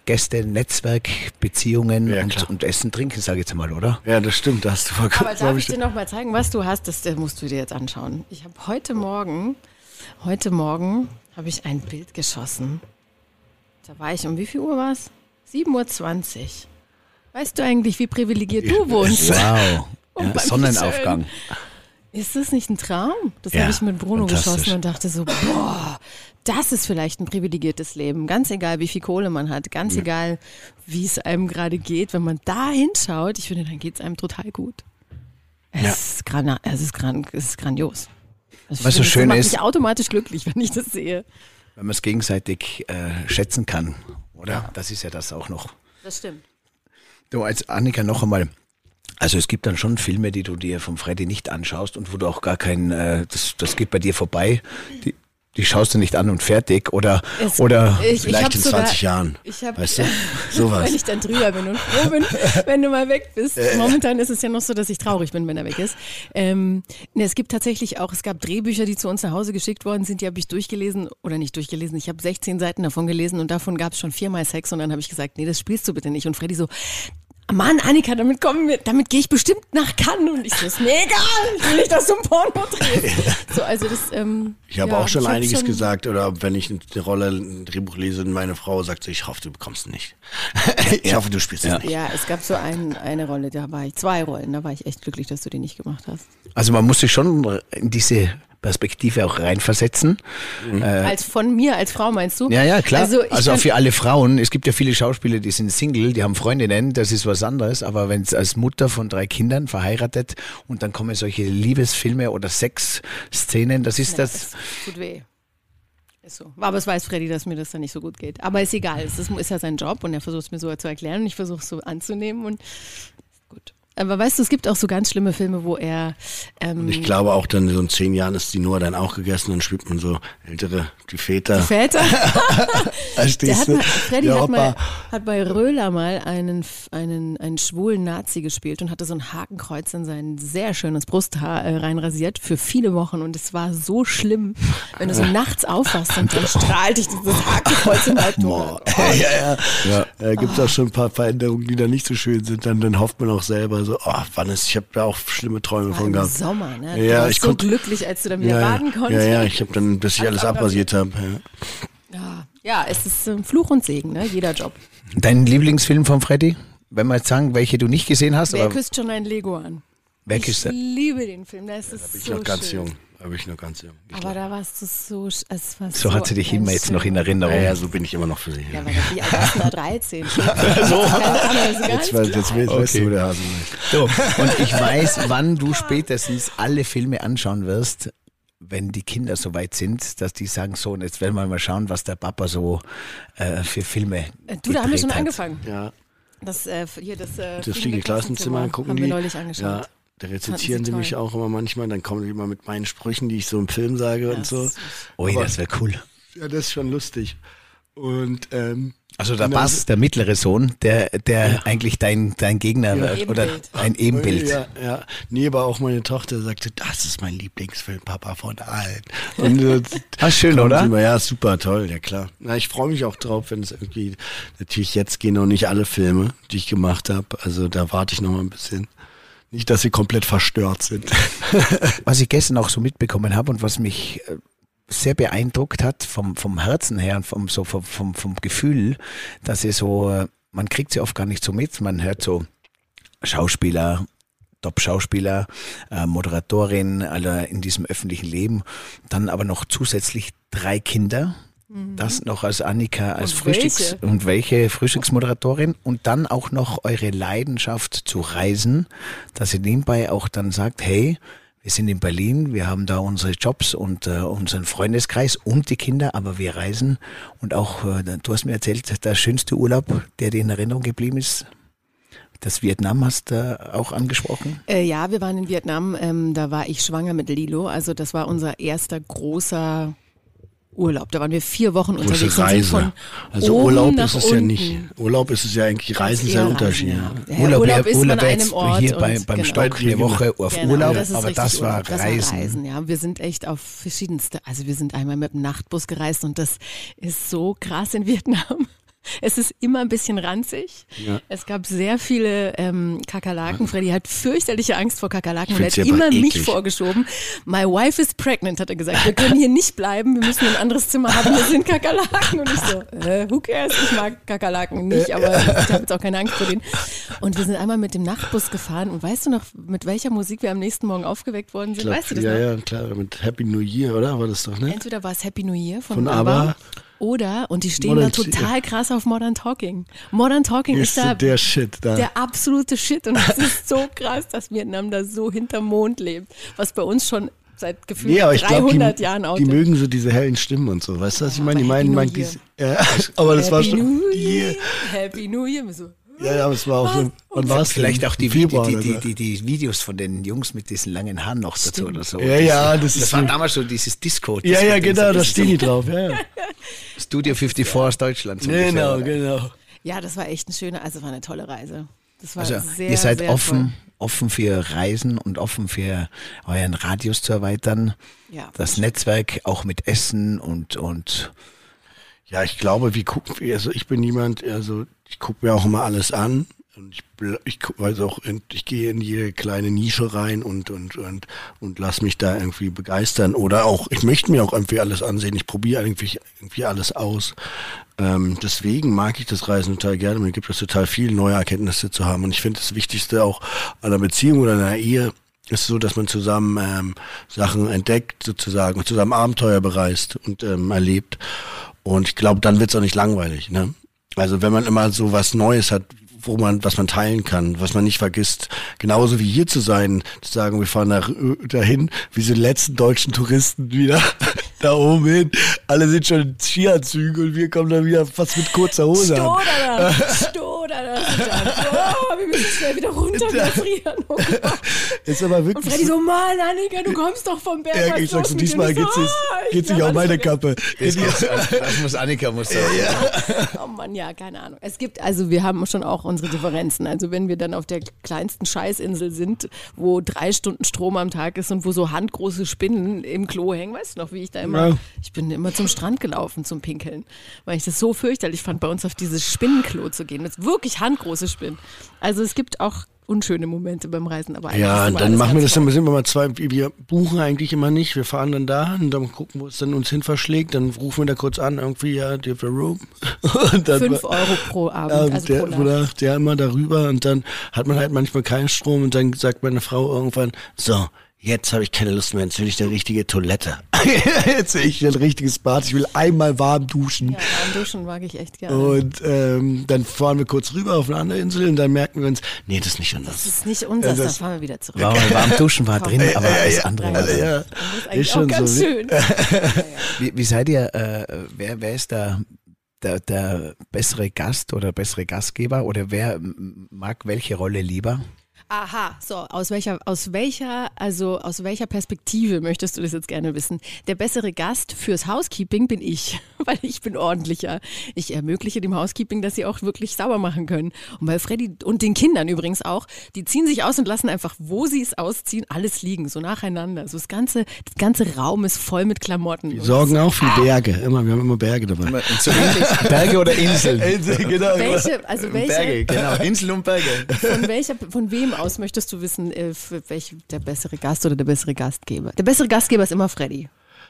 Gäste, Netzwerk, Beziehungen Ja, und, und Essen, Trinken, sage ich jetzt mal, oder? Ja, das stimmt. Da hast du vollkommen. Aber darf ich dir noch mal zeigen, was du hast? Das äh, musst du dir jetzt anschauen. Ich habe heute Morgen, heute Morgen habe ich ein Bild geschossen. Da war ich um wie viel Uhr war es? 7.20 Uhr. Weißt du eigentlich, wie privilegiert du wohnst? Wow. Ja, Sonnenaufgang. Ist das nicht ein Traum? Das Ja, habe ich mit Bruno geschossen und dachte so, boah, das ist vielleicht ein privilegiertes Leben. Ganz egal, wie viel Kohle man hat, ganz egal, wie es einem gerade geht. Wenn man da hinschaut, ich finde, dann geht es einem total gut. Es, Ja. ist, grana es, ist, gran es ist grandios. Also ich Was so das schön macht ist- mich automatisch glücklich, wenn ich das sehe. Wenn man es gegenseitig äh, schätzen kann, oder? Das ist ja das auch noch. Das stimmt. Du, als Annika noch einmal. Also es gibt dann schon Filme, die du dir vom Freddy nicht anschaust und wo du auch gar kein, äh, das, das geht bei dir vorbei. Die, die schaust du nicht an und fertig oder Es- oder ich, ich Vielleicht hab in sogar, 20 Jahren. Ich hab, Weißt du? Sowas. Wenn ich dann drüber bin und froh bin, wenn du mal weg bist. Momentan ist es ja noch so, dass ich traurig bin, wenn er weg ist. Ähm, ne, es gibt tatsächlich auch, es gab Drehbücher, die zu uns nach Hause geschickt worden sind, die habe ich durchgelesen oder nicht durchgelesen. Ich habe 16 Seiten davon gelesen und davon gab es schon viermal Sex und dann habe ich gesagt, nee, das spielst du bitte nicht. Und Freddy so, Mann, Annika, damit kommen wir, damit gehe ich bestimmt nach Cannes. Und ich so, ist mir egal, ich will nicht, dass du ein Porno drehst. So, also das, ähm, Ich habe ja, auch schon ich einiges schon- gesagt, oder wenn ich eine Rolle, ein Drehbuch lese, und meine Frau sagt so, ich hoffe, du bekommst ihn nicht. ich hoffe, du spielst ihn nicht. Ja, es gab so ein, eine Rolle, da war ich, zwei Rollen, da war ich echt glücklich, dass du die nicht gemacht hast. also man muss sich schon in diese Perspektive auch reinversetzen. Als von mir als Frau meinst du? Ja, ja, klar. Also, Also, auch für alle Frauen. Es gibt ja viele Schauspieler, die sind Single, die haben Freundinnen, das ist was anderes. Aber wenn es als Mutter von drei Kindern verheiratet und dann kommen solche Liebesfilme oder Sexszenen, das ist das. es tut weh. Ist so. Aber es weiß Freddy, dass mir das dann nicht so gut geht. Aber ist egal. Es ist, ist ja sein Job und er versucht es mir so zu erklären und ich versuche es so anzunehmen und. Aber weißt du, es gibt auch so ganz schlimme Filme, wo er ähm, Ich glaube auch dann so in zehn Jahren ist die Noah dann auch gegessen, dann spielt man so ältere, die Väter. Väter. Der Verstehst hat du? mal, Freddy hat, mal, hat bei Röhler mal einen, einen, einen schwulen Nazi gespielt und hatte so ein Hakenkreuz in sein sehr schönes Brusthaar äh, reinrasiert für viele Wochen und es war so schlimm, wenn du so nachts aufwachst und dann strahlt dich dieses Hakenkreuz im Halbton. Boah. ja, ja. ja. Da gibt es auch schon ein paar Veränderungen, die da nicht so schön sind. Dann, dann hofft man auch selber so, oh, wann ist, ich habe da auch schlimme Träume War von im gehabt. Sommer, ne? Du Ja, warst ich so konnte- glücklich, als du dann wieder ja, baden ja, konntest. ja, ich habe dann, bis ich alles abrasiert habe. Ja. Ja, ja, es ist ähm, Fluch und Segen, ne? Jeder Job. Dein Lieblingsfilm von Freddy? Wenn wir jetzt sagen, welche du nicht gesehen hast, Wer aber küsst schon ein Lego an? wer ich küsst er? liebe den Film, da ist es Bin ich so noch ganz schön. jung. Bin ich noch ganz jung. Ich Aber da warst du so, es war So hat sie dich immer jetzt noch in Erinnerung. ja, ja, so bin ich immer noch für sie. Ja, weil wie alt warst du da? 13? so. Jetzt, weiß- jetzt, weißt Okay. du, wo der Hase. So, und ich weiß, wann du spätestens alle Filme anschauen wirst, wenn die Kinder so weit sind, dass die sagen, so, und jetzt werden wir mal schauen, was der Papa so äh, für Filme Äh, Du, da haben wir schon hat. angefangen. Ja, Das, äh, hier, das, äh, das fliegende Klassenzimmer gucken haben die. wir neulich angeschaut. Ja, da rezitieren Fanden sie sie mich toll. auch immer manchmal. Dann kommen die immer mit meinen Sprüchen, die ich so im Film sage und so. Das- Ui, Aber- das wäre cool. Ja, das ist schon lustig. Und ähm, Also der Genau. Bass, der mittlere Sohn, der, der eigentlich dein, dein Gegner Ja. wird oder Ebenbild. ein Ebenbild. Ja, ja. Nee, aber auch meine Tochter sagte, das ist mein Lieblingsfilm, Papa von allen. Und Ah, schön, oder? Immer, ja, super toll, ja klar. Na, ich freue mich auch drauf, wenn es irgendwie, natürlich jetzt gehen noch nicht alle Filme, die ich gemacht habe. Also da warte ich noch mal ein bisschen. Nicht, dass sie komplett verstört sind. Was ich gestern auch so mitbekommen habe und was mich äh, sehr beeindruckt hat vom, vom Herzen her und vom, so vom, vom, vom Gefühl, dass sie so, äh, man kriegt sie oft gar nicht so mit, man hört so Schauspieler, Top-Schauspieler, äh, Moderatorin, alle in diesem öffentlichen Leben, dann aber noch zusätzlich drei Kinder. Das noch als Annika als Und Frühstücks welche? und welche Frühstücksmoderatorin und dann auch noch eure Leidenschaft zu reisen, dass ihr nebenbei auch dann sagt, hey, wir sind in Berlin, wir haben da unsere Jobs und äh, unseren Freundeskreis und die Kinder, aber wir reisen und auch, äh, du hast mir erzählt, der schönste Urlaub, der dir in Erinnerung geblieben ist, das Vietnam hast du auch angesprochen. Äh, ja, wir waren in Vietnam, ähm, da war ich schwanger mit Lilo. Also das war unser erster großer Urlaub. Da waren wir vier Wochen unterwegs. Große Reise. von Also Urlaub ist es ja unten. nicht. Urlaub ist es ja eigentlich, Reisen ist ja ein Unterschied. Ja. ja. Ja, Urlaub, ist Urlaub jetzt einem Ort. hier bei, beim genau. Stock eine Woche auf Genau, Urlaub, das aber das war Urlaub. Das Reisen. war Reisen, ja. Wir sind echt auf verschiedenste, also wir sind einmal mit dem Nachtbus gereist und das ist so krass in Vietnam. Es ist immer ein bisschen ranzig. Ja. Es gab sehr viele ähm, Kakerlaken. Freddy hat fürchterliche Angst vor Kakerlaken und er hat immer aber mich eklig. vorgeschoben. My wife is pregnant, hat er gesagt. Wir können hier nicht bleiben, wir müssen ein anderes Zimmer haben, hier sind Kakerlaken. Und ich so, äh, who cares? Ich mag Kakerlaken nicht, aber ich habe jetzt auch keine Angst vor denen. Und wir sind einmal mit dem Nachtbus gefahren und weißt du noch, mit welcher Musik wir am nächsten Morgen aufgeweckt worden sind? Glaub, weißt du das ja, noch? ja, klar, mit Happy New Year, oder? War das doch, ne? Entweder war es Happy New Year von, Von ABBA, ABBA. Oder, und die stehen Modern- da total krass auf Modern Talking. Modern Talking ist, Ist da der Shit da. der absolute Shit und es ist so krass, dass Vietnam da so hinterm Mond lebt, was bei uns schon seit gefühlt Nee, aber ich glaube, 300 die, Jahren out die mögen so diese hellen Stimmen und so. Weißt du, was ich meine? Die meinen, Happy meinen New dies, ja, aber das war Happy schon. New Year. Year, Happy New Year. So, Ja, ja, aber es war auch so. Wann war es Vielleicht auch die, Februar die, die, die, die Videos von den Jungs mit diesen langen Haaren noch dazu oder so. Ja, ja, das Das ist war so- damals so dieses Disco. Ja, ja, genau, da stehen die drauf. Ja, Studio 54 aus Deutschland. Genau, ungefähr. genau. ja, das war echt eine schöne, also war eine tolle Reise. Das war Also sehr, ihr seid sehr offen, offen für Reisen und offen für euren Radius zu erweitern. Ja. Das Netzwerk auch mit Essen und, und Ja, ich glaube, wie gucken wir, also ich bin jemand, also ich gucke mir auch immer alles an. Und ich, ich weiß auch, ich gehe in jede kleine Nische rein und, und, und, und lass mich da irgendwie begeistern. Oder auch, ich möchte mir auch irgendwie alles ansehen. Ich probiere irgendwie, irgendwie alles aus. Ähm, deswegen mag ich das Reisen total gerne. Mir gibt es total viel, neue Erkenntnisse zu haben. Und ich finde das Wichtigste auch an einer Beziehung oder einer Ehe ist so, dass man zusammen ähm, Sachen entdeckt, sozusagen, und zusammen Abenteuer bereist und ähm, erlebt. Und ich glaube, dann wird's auch nicht langweilig. Ne? Also wenn man immer so was Neues hat, wo man, was man teilen kann, was man nicht vergisst. Genauso wie hier zu sein, zu sagen, wir fahren nach, dahin, wie so die letzten deutschen Touristen wieder da oben hin. Alle sind schon in Skianzügen und wir kommen dann wieder fast mit kurzer Hose an. Stoder da, Stoder da. Oh, wir müssen schnell wieder runter, wir frieren. Oh. Ist aber Und wirklich Freddy so, Mann, Annika, du kommst doch vom Berg. Ja, ich sag so, diesmal Und ich geht's so, nicht, ah, ich geht's bleib nicht auf alles meine. Kappe. das, muss, das muss Annika muss sagen. Oh Mann, ja, keine Ahnung. Es gibt, also wir haben schon auch unsere Differenzen. Also wenn wir dann auf der kleinsten Scheißinsel sind, wo drei Stunden Strom am Tag ist und wo so handgroße Spinnen im Klo hängen, weißt du noch, wie ich da immer, Ja. ich bin immer zum Strand gelaufen zum Pinkeln, weil ich das so fürchterlich fand, bei uns auf dieses Spinnenklo zu gehen. Das ist wirklich handgroße Spinnen. Also es gibt auch unschöne Momente beim Reisen, aber eigentlich Ja, dann machen wir das dann, sind wir mal zwei, wir buchen eigentlich immer nicht, wir fahren dann da und dann gucken, wo es dann uns hin verschlägt, dann rufen wir da kurz an, irgendwie, ja, do you have a room? Und dann Fünf Euro pro Abend, Ja, also der, pro Nacht. oder der immer darüber und dann hat man halt manchmal keinen Strom und dann sagt meine Frau irgendwann, so, jetzt habe ich keine Lust mehr, jetzt will ich eine richtige Toilette. jetzt will ich ein richtiges Bad, ich will einmal warm duschen. Ja, warm duschen mag ich echt gerne. Und ähm, dann fahren wir kurz rüber auf eine andere Insel und dann merken wir uns, nee, das ist nicht schon Das ist nicht unseres, Ja, dann das- fahren wir wieder zurück. Warm, warm duschen war drin, aber das andere war Also, ja, Das ist ist schon auch ganz so. schön. Wie, wie seid ihr, äh, wer, wer ist da der, der bessere Gast oder bessere Gastgeber oder wer mag welche Rolle lieber? Aha, so, aus welcher, aus welcher, also aus welcher Perspektive möchtest du das jetzt gerne wissen? Der bessere Gast fürs Housekeeping bin ich, weil ich bin ordentlicher. Ich ermögliche dem Housekeeping, dass sie auch wirklich sauber machen können. Und bei Freddy und den Kindern übrigens auch, die ziehen sich aus und lassen einfach, wo sie es ausziehen, alles liegen, so nacheinander. So das ganze, das ganze Raum ist voll mit Klamotten. Wir sorgen auch für Berge, immer, wir haben immer Berge dabei. Und so Berge oder Inseln? genau. welche, also welche, Berge, genau, Insel und Berge. Von welcher, von wem aus möchtest du wissen, äh, für welch der bessere Gast oder der bessere Gastgeber? Der bessere Gastgeber ist immer Freddy.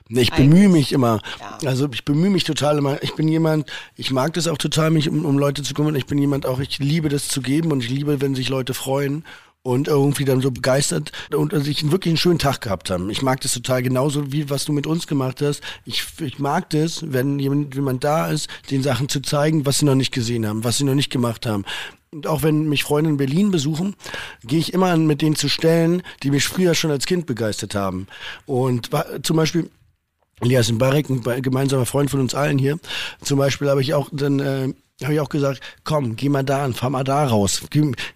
Ich bemühe mich immer. Also ich bemühe mich total immer. Ich bin jemand, ich mag das auch total, mich um, um Leute zu kümmern. Ich bin jemand auch, ich liebe das zu geben und ich liebe, wenn sich Leute freuen und irgendwie dann so begeistert und sich wirklich einen schönen Tag gehabt haben. Ich mag das total genauso, wie was du mit uns gemacht hast. Ich, ich mag das, wenn jemand, jemand da ist, den Sachen zu zeigen, was sie noch nicht gesehen haben, was sie noch nicht gemacht haben. Und auch wenn mich Freunde in Berlin besuchen, gehe ich immer mit denen zu Stellen, die mich früher schon als Kind begeistert haben. Und zum Beispiel Elias Mbarek, ein gemeinsamer Freund von uns allen hier. Zum Beispiel habe ich auch dann äh, habe ich auch gesagt, komm, geh mal da an, fahr mal da raus.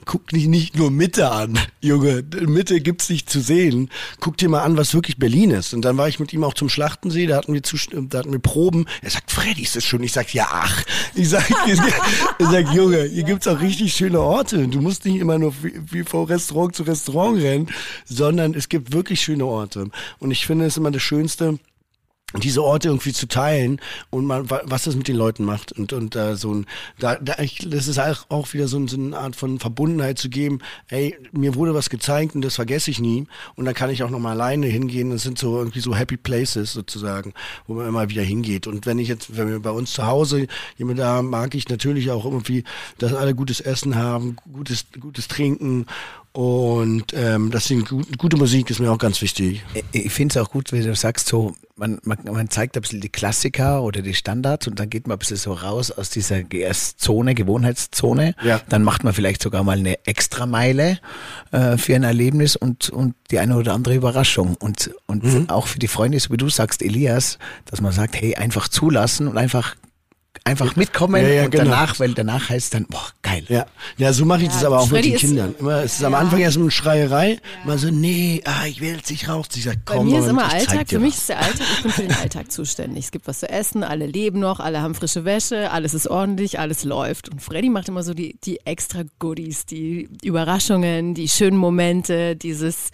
Guck dich nicht nur Mitte an, Junge. Mitte gibt's nicht zu sehen. Guck dir mal an, was wirklich Berlin ist. Und dann war ich mit ihm auch zum Schlachtensee, da hatten wir zu, da hatten wir Proben. Er sagt, Freddy, ist das schon? Ich sag, ja, ach. Ich sag, ich sag Junge, hier gibt's auch richtig schöne Orte. Du musst nicht immer nur wie, von Restaurant zu Restaurant rennen, sondern es gibt wirklich schöne Orte. Und ich finde es immer das Schönste, diese Orte irgendwie zu teilen und wa- was das mit den Leuten macht und und äh, so ein da, da ich, das ist auch, auch wieder so, ein, so eine Art von Verbundenheit zu geben. Ey mir wurde was gezeigt und das vergesse ich nie. Und dann kann ich auch noch mal alleine hingehen. Das sind so irgendwie so happy places sozusagen wo man immer wieder hingeht. Und wenn ich jetzt wenn wir bei uns zu Hause jemand da mag ich natürlich auch irgendwie dass alle gutes Essen haben gutes gutes Trinken und ähm, das sind gut, gute Musik ist mir auch ganz wichtig Ich finde es auch gut, wie du sagst, so, man, man, man zeigt ein bisschen die Klassiker oder die Standards und dann geht man ein bisschen so raus aus dieser GS-Zone, Gewohnheitszone. Ja. Dann macht man vielleicht sogar mal eine Extrameile äh, für ein Erlebnis und, und die eine oder andere Überraschung. Und, und Mhm. auch für die Freunde, so wie du sagst, Elias, dass man sagt, hey, einfach zulassen und einfach einfach mitkommen Ja, ja, und genau. danach, weil danach heißt dann, boah, geil. Ja, ja, so mache ich das aber auch Freddy mit den Kindern. Immer, es ist am Anfang erst eine Schreierei, mal so, nee, ah, ich will jetzt nicht raus. Ich sag, Bei komm, mir ist immer Alltag, für mich ist der Alltag, ich bin für den Alltag zuständig. Es gibt was zu essen, alle leben noch, alle haben frische Wäsche, alles ist ordentlich, alles läuft. Und Freddy macht immer so die, die extra Goodies, die Überraschungen, die schönen Momente, dieses,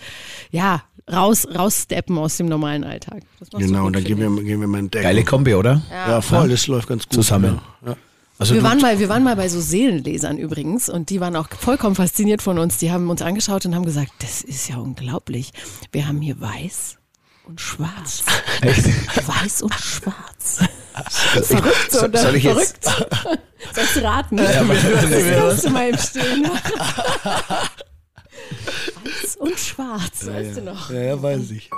ja, raus, raussteppen aus dem normalen Alltag. Genau, und dann gehen wir, gehen wir mal entdecken. Geile Kombi, oder? Ja, voll, das läuft ganz gut. Zusammen. Ja. Ja. Also Wir waren, mal, wir waren mal bei so Seelenlesern übrigens und die waren auch vollkommen fasziniert von uns. Die haben uns angeschaut und haben gesagt, das ist ja unglaublich. Wir haben hier weiß und schwarz. Weiß und schwarz. Verrückt, so- oder? soll ich jetzt- Verrückt. Sollst du raten? das kannst du mal im Stillen. Weiß und schwarz, weißt du noch? Ja, ja, weiß ich.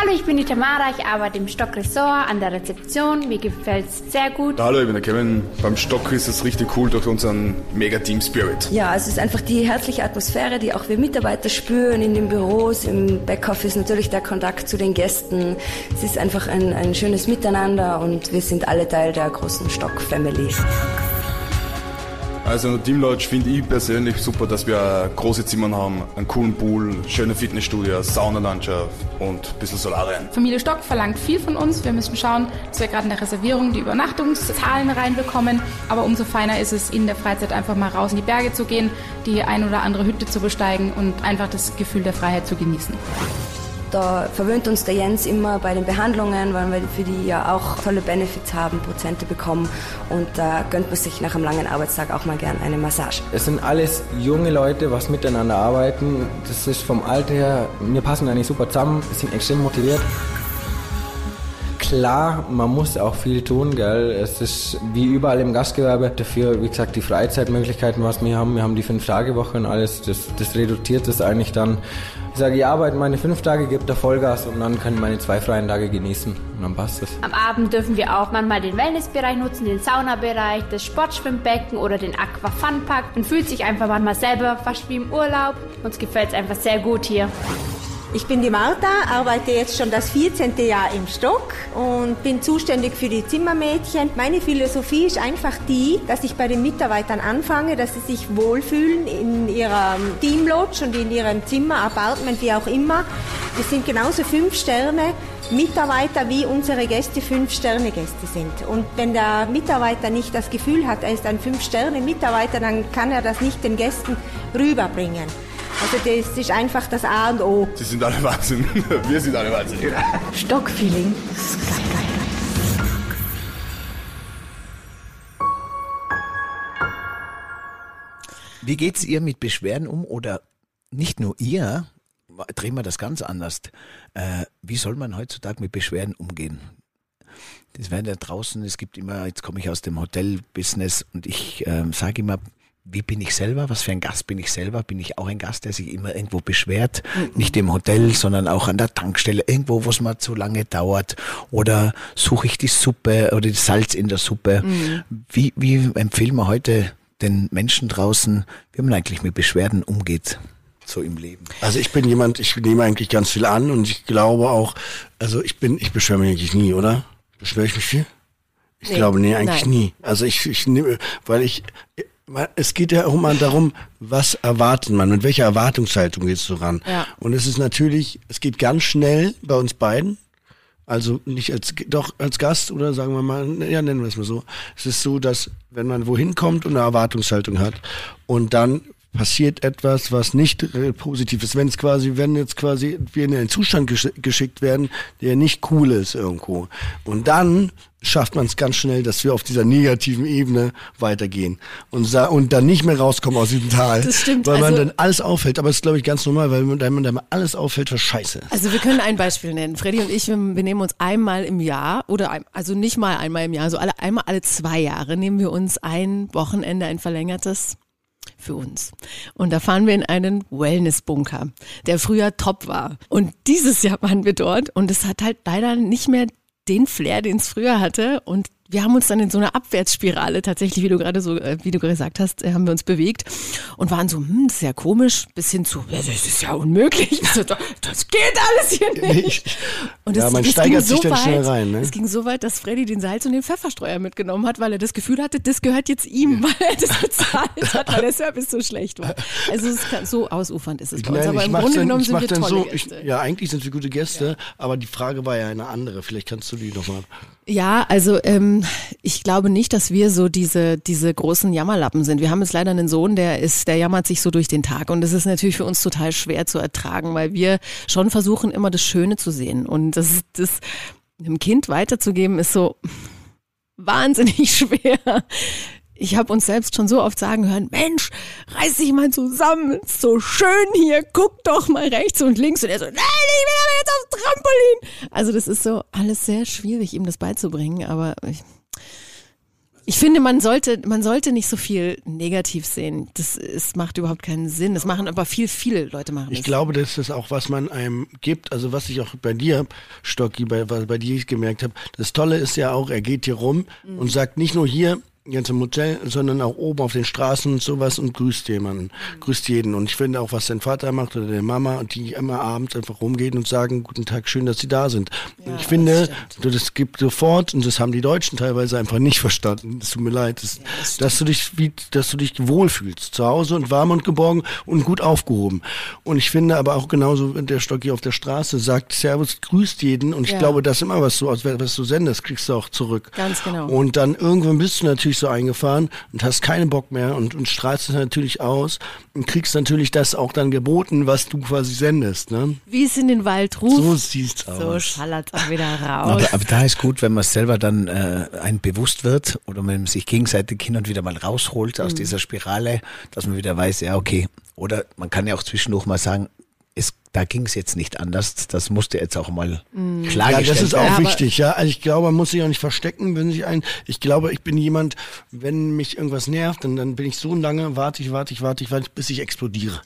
Hallo, ich bin die Tamara, ich arbeite im Stock Ressort an der Rezeption. Mir gefällt es sehr gut. Hallo, ich bin der Kevin. Beim Stock ist es richtig cool durch unseren mega Team Spirit. Ja, es ist einfach die herzliche Atmosphäre, die auch wir Mitarbeiter spüren in den Büros, im Backoffice, natürlich der Kontakt zu den Gästen. Es ist einfach ein, ein schönes Miteinander und wir sind alle Teil der großen Stock-Family. Also in der Team Lodge finde ich persönlich super, dass wir große Zimmer haben, einen coolen Pool, schöne Fitnessstudio, Saunalandschaft und ein bisschen Solarien. Familie Stock verlangt viel von uns. Wir müssen schauen, dass wir gerade in der Reservierung die Übernachtungszahlen reinbekommen. Aber umso feiner ist es, in der Freizeit einfach mal raus in die Berge zu gehen, die ein oder andere Hütte zu besteigen und einfach das Gefühl der Freiheit zu genießen. Da verwöhnt uns der Jens immer bei den Behandlungen, weil wir für die ja auch tolle Benefits haben, Prozente bekommen und da gönnt man sich nach einem langen Arbeitstag auch mal gern eine Massage. Es sind alles junge Leute, was miteinander arbeiten. Das ist vom Alter her, wir passen eigentlich super zusammen, wir sind extrem motiviert. Klar, man muss auch viel tun, gell. Es ist wie überall im Gastgewerbe. Dafür, wie gesagt, die Freizeitmöglichkeiten, was wir haben. Wir haben die Fünf-Tage-Woche und alles. Das, das reduziert es eigentlich dann. Ich sage, ich arbeite meine fünf Tage, gebe da Vollgas und dann kann ich meine zwei freien Tage genießen. Und dann passt es. Am Abend dürfen wir auch manchmal den Wellnessbereich nutzen, den Saunabereich, das Sportschwimmbecken oder den Aqua Fun Park. Man fühlt sich einfach manchmal selber fast wie im Urlaub. Uns gefällt es einfach sehr gut hier. Ich bin die Martha, arbeite jetzt schon das 14. Jahr im Stock und bin zuständig für die Zimmermädchen. Meine Philosophie ist einfach die, dass ich bei den Mitarbeitern anfange, dass sie sich wohlfühlen in ihrem Teamlodge und in ihrem Zimmer, Apartment, wie auch immer. Wir sind genauso fünf Sterne Mitarbeiter, wie unsere Gäste fünf Sterne Gäste sind. Und wenn der Mitarbeiter nicht das Gefühl hat, er ist ein fünf Sterne Mitarbeiter, dann kann er das nicht den Gästen rüberbringen. Also das ist einfach das A und O. Sie sind alle Wahnsinn. Wir sind alle Wahnsinn. Stockfeeling. Das ist geil, geil, geil. Wie geht's ihr mit Beschwerden um oder nicht nur ihr? Drehen wir das ganz anders. Äh, wie soll man heutzutage mit Beschwerden umgehen? Das werden ja draußen, es gibt immer, jetzt komme ich aus dem Hotelbusiness und ich ähm, sage immer, wie bin ich selber? Was für ein Gast bin ich selber? Bin ich auch ein Gast, der sich immer irgendwo beschwert? Nicht im Hotel, sondern auch an der Tankstelle, irgendwo, wo es mal zu lange dauert. Oder suche ich die Suppe oder das Salz in der Suppe? Wie, wie empfehlen wir heute den Menschen draußen, wie man eigentlich mit Beschwerden umgeht, so im Leben? Also ich bin jemand, ich nehme eigentlich ganz viel an und ich glaube auch, also ich bin, ich beschwöre mich eigentlich nie, oder? Beschwöre ich mich viel? Ich Nee, glaube, nee, eigentlich nein. nie. Also ich, ich nehme, weil ich, es geht ja auch mal darum, was erwartet man, mit welcher Erwartungshaltung gehst du ran? Ja. Und es ist natürlich, es geht ganz schnell bei uns beiden. Also nicht als, doch als Gast oder sagen wir mal, ja, nennen wir es mal so. Es ist so, dass wenn man wohin kommt und eine Erwartungshaltung hat und dann passiert etwas, was nicht äh, positiv ist. Wenn es quasi, wenn jetzt quasi wir in einen Zustand gesch geschickt werden, der nicht cool ist irgendwo. Und dann schafft man es ganz schnell, dass wir auf dieser negativen Ebene weitergehen und, und dann nicht mehr rauskommen aus diesem Tal. Das stimmt, Weil man also- dann alles auffällt. Aber das ist, glaube ich, ganz normal, weil man, man alles auffällt, was scheiße ist. Also wir können ein Beispiel nennen. Freddy und ich, wir, wir nehmen uns einmal im Jahr oder ein, also nicht mal einmal im Jahr, also alle, einmal alle zwei Jahre nehmen wir uns ein Wochenende, ein verlängertes für uns. Und da fahren wir in einen Wellness-Bunker, der früher top war. Und dieses Jahr waren wir dort und es hat halt leider nicht mehr den Flair, den es früher hatte. Und wir haben uns dann in so einer Abwärtsspirale tatsächlich, wie du gerade so, äh, wie du gesagt hast, äh, haben wir uns bewegt und waren so, hm, das ist ja komisch, bis hin zu, ja, das ist ja unmöglich. So, Das geht alles hier nicht. Und Ja, man es steigert ging sich so dann weit, schnell rein, ne? Es ging so weit, dass Freddy den Salz und den Pfefferstreuer mitgenommen hat, weil er das Gefühl hatte, das gehört jetzt ihm, weil er das bezahlt hat, weil der Service so schlecht war. Also es kann, so ausufernd ist es bei uns. Aber im Grunde dann, genommen sind wir tolle so, ich, ja, eigentlich sind wir gute Gäste, aber die Frage war ja eine andere. Vielleicht kannst du die nochmal. Ja, also ähm, ich glaube nicht, dass wir so diese diese großen Jammerlappen sind. Wir haben jetzt leider einen Sohn, der ist, der jammert sich so durch den Tag und das ist natürlich für uns total schwer zu ertragen, weil wir schon versuchen immer das Schöne zu sehen und das das einem Kind weiterzugeben ist so wahnsinnig schwer. Ich habe uns selbst schon so oft sagen hören, Mensch, reiß dich mal zusammen, ist so schön hier, guck doch mal rechts und links. Und er so, nein, ich will aber jetzt aufs Trampolin. Also das ist so alles sehr schwierig, ihm das beizubringen, aber ich, ich finde, man sollte, man sollte nicht so viel negativ sehen. Das ist, macht überhaupt keinen Sinn. Das machen aber viel, viele Leute machen Ich das. glaube, das ist auch, was man einem gibt. Also was ich auch bei dir, Stocki, bei, bei dir ich gemerkt habe. Das Tolle ist ja auch, er geht hier rum Mhm. und sagt nicht nur hier, ganz im Hotel, sondern auch oben auf den Straßen und sowas und grüßt jemanden, grüßt jeden. Und ich finde auch, was dein Vater macht oder deine Mama, die immer abends einfach rumgehen und sagen, guten Tag, schön, dass sie da sind. Und ich finde, du, das gibt sofort, und das haben die Deutschen teilweise einfach nicht verstanden, es tut mir leid, das, dass du dich wie, dass du dich wohlfühlst, zu Hause und warm und geborgen und gut aufgehoben. Und ich finde aber auch genauso, wenn der Stocki auf der Straße sagt, Servus, grüßt jeden, und ich Ja. glaube, das immer, was du, was du sendest, kriegst du auch zurück. Ganz genau. Und dann irgendwann bist du natürlich so eingefahren und hast keinen Bock mehr und, und strahlst es natürlich aus und kriegst natürlich das auch dann geboten, was du quasi sendest. Ne? Wie es in den Wald ruft, So sieht's so aus. schallert's auch wieder raus. Aber, aber da ist gut, wenn man selber dann äh, ein bewusst wird oder wenn man sich gegenseitig hin und wieder mal rausholt aus Mhm. dieser Spirale, dass man wieder weiß, ja okay. Oder man kann ja auch zwischendurch mal sagen, da ging es jetzt nicht anders. Das musste jetzt auch mal Mhm. Ja, klargestellt das ist auch werden. wichtig, ja. Also ich glaube, man muss sich auch nicht verstecken, wenn sich ein. Ich glaube, ich bin jemand, wenn mich irgendwas nervt, dann, dann bin ich so lange, warte ich, warte ich, warte ich, warte ich, bis ich explodiere.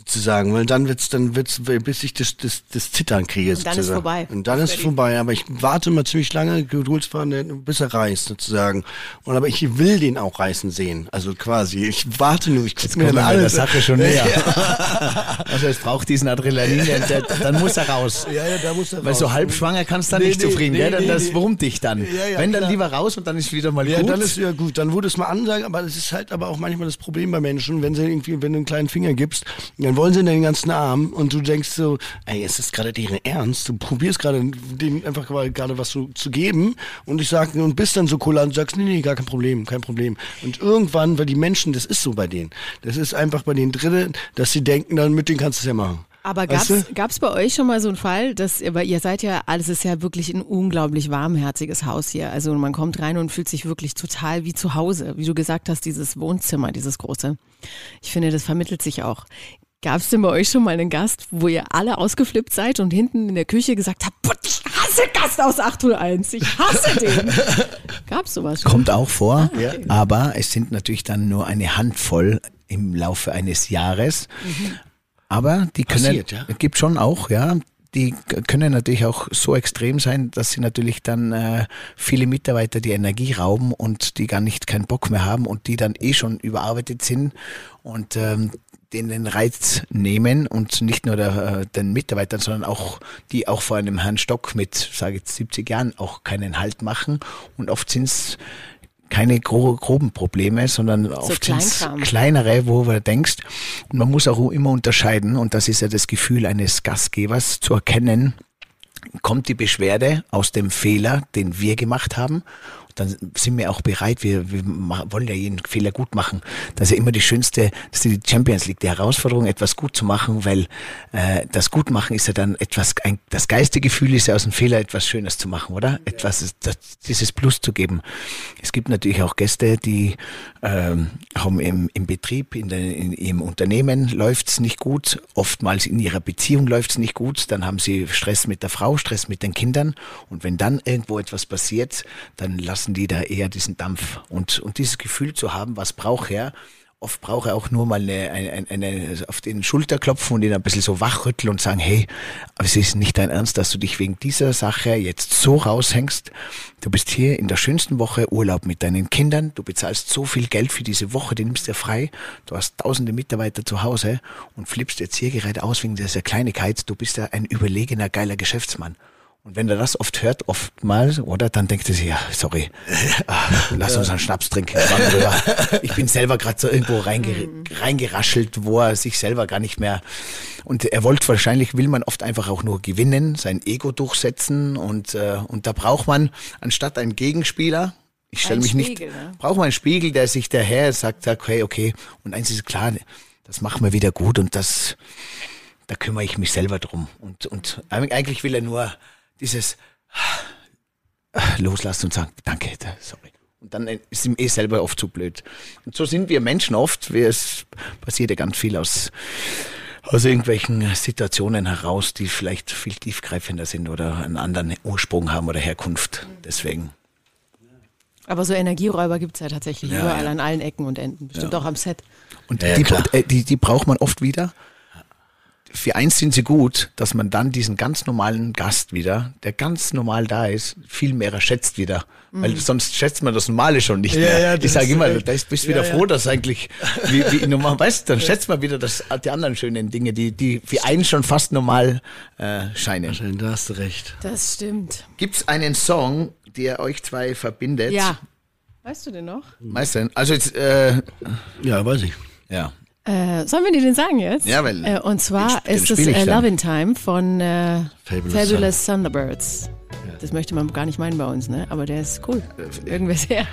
Sozusagen, weil dann wird's, dann wird's, bis ich das, das, das Zittern kriege. Und dann ist sozusagen. vorbei. Und dann ist es vorbei. Aber ich warte mal ziemlich lange, geduldsfahren, bis er reißt, sozusagen. Und aber ich will den auch reißen sehen. Also quasi. Ich warte nur, ich gucke mir dann wir der alles. Sache schon näher. also es braucht diesen Adrenalin, der, der, dann muss er raus. Ja, ja, da muss er Weil so raus. halb schwanger kannst du dann Nee, nicht nee, zufrieden, nee, gell? Dann, nee, das nee. wurmt dich dann. Ja, ja, Wenn dann klar. lieber raus und dann ist wieder mal Ja, gut. dann ist ja gut. Dann wurde es mal ansagen, aber das ist halt aber auch manchmal das Problem bei Menschen, wenn sie irgendwie, wenn du einen kleinen Finger gibst, dann wollen sie den ganzen Arm und du denkst so, ey, ist das gerade deren Ernst? Du probierst gerade, dem einfach gerade was zu, zu geben und ich sag, und bist dann so kulant und sagst, nee, nee, gar kein Problem, kein Problem. Und irgendwann, weil die Menschen, das ist so bei denen, das ist einfach bei denen drin, dass sie denken, dann mit denen kannst du es ja machen. Aber Weißt gab's, du? gab's bei euch schon mal so einen Fall, dass ihr, weil ihr seid ja, alles ist ja wirklich ein unglaublich warmherziges Haus hier. Also man kommt rein und fühlt sich wirklich total wie zu Hause. Wie du gesagt hast, dieses Wohnzimmer, dieses große. Ich finde, das vermittelt sich auch. Gab's denn bei euch schon mal einen Gast, wo ihr alle ausgeflippt seid und hinten in der Küche gesagt habt, "Boah, ich hasse Gast aus 801, ich hasse den. Gab's sowas schon? Kommt auch vor, Ah, okay. aber es sind natürlich dann nur eine Handvoll im Laufe eines Jahres. Aber die können, Passiert, ja? gibt schon auch, ja. Die können natürlich auch so extrem sein, dass sie natürlich dann äh, viele Mitarbeiter die Energie rauben und die gar nicht keinen Bock mehr haben und die dann eh schon überarbeitet sind und ähm, den den Reiz nehmen und nicht nur der, äh, den Mitarbeitern, sondern auch die auch vor einem Herrn Stock mit, sage ich jetzt 70 Jahren auch keinen Halt machen und oft sind es keine gro groben Probleme, sondern oft sind Kleinkram. kleinere, wo du denkst. Und man muss auch immer unterscheiden, und das ist ja das Gefühl eines Gastgebers, zu erkennen, kommt die Beschwerde aus dem Fehler, den wir gemacht haben. Dann sind wir auch bereit, wir, wir wollen ja jeden Fehler gut machen. Das ist ja immer die schönste, das ist die Champions League, die Herausforderung, etwas gut zu machen, weil äh, das Gutmachen ist ja dann etwas, ein, das geistige Gefühl ist ja aus dem Fehler etwas Schönes zu machen, oder? Etwas, das, dieses Plus zu geben. Es gibt natürlich auch Gäste, die ähm, haben im, im Betrieb, in, der, in ihrem Unternehmen läuft's nicht gut, oftmals in ihrer Beziehung läuft's nicht gut, dann haben sie Stress mit der Frau, Stress mit den Kindern und wenn dann irgendwo etwas passiert, dann lassen die da eher diesen Dampf und, und dieses Gefühl zu haben, was braucht er, Oft braucht er auch nur mal eine, eine, eine, auf den Schulter klopfen und ihn ein bisschen so wachrütteln und sagen, hey, aber es ist nicht dein Ernst, dass du dich wegen dieser Sache jetzt so raushängst. Du bist hier in der schönsten Woche Urlaub mit deinen Kindern. Du bezahlst so viel Geld für diese Woche, die nimmst dir frei. Du hast tausende Mitarbeiter zu Hause und flippst jetzt hier gerade aus wegen dieser Kleinigkeit. Du bist ja ein überlegener, geiler Geschäftsmann. Und wenn er das oft hört, oftmals, oder, dann denkt er sich, ja, sorry, ah, lass uns einen Schnaps trinken. Ich bin selber gerade so irgendwo reinge reingeraschelt, wo er sich selber gar nicht mehr. Und er wollte wahrscheinlich, will man oft einfach auch nur gewinnen, sein Ego durchsetzen. Und, äh, und da braucht man, anstatt einen Gegenspieler, ich stelle mich Spiegel, nicht, ne? braucht man einen Spiegel, der sich daher sagt, sagt, okay, okay. Und eins ist klar, das machen wir wieder gut und das, da kümmere ich mich selber drum. Und, und eigentlich will er nur dieses loslassen und sagen, danke, da- sorry. Und dann ist ihm eh selber oft zu blöd. Und so sind wir Menschen oft. Wir, es passiert ja ganz viel aus, aus irgendwelchen Situationen heraus, die vielleicht viel tiefgreifender sind oder einen anderen Ursprung haben oder Herkunft. Deswegen. Aber so Energieräuber gibt's ja tatsächlich Ja, überall ja. an allen Ecken und Enden. Bestimmt auch am Set. Und Ja, ja, die, äh, die, die braucht man oft wieder. Für eins sind sie gut, dass man dann diesen ganz normalen Gast wieder, der ganz normal da ist, viel mehr schätzt wieder. Weil sonst schätzt man das Normale schon nicht Ja, mehr. ja, ich sage immer, da ist- bist Ja, wieder ja. froh, dass eigentlich, wie, wie normal, weißt du, dann schätzt man wieder das, die anderen schönen Dinge, die, die für einen schon fast normal äh, scheinen. Da hast du recht. Das stimmt. Gibt's einen Song, der euch zwei verbindet? Ja. Weißt du denn noch? Meister, also jetzt, äh, Ja, weiß ich. ja. Äh, sollen wir dir den sagen jetzt? Ja, weil- Äh, und zwar den- den ist es spiel ich äh. Love in Time von äh, Fabulous Fabulous, Thunderbirds. Das möchte man gar nicht meinen bei uns, ne? Aber der ist cool. Äh, Irgendwer sehr.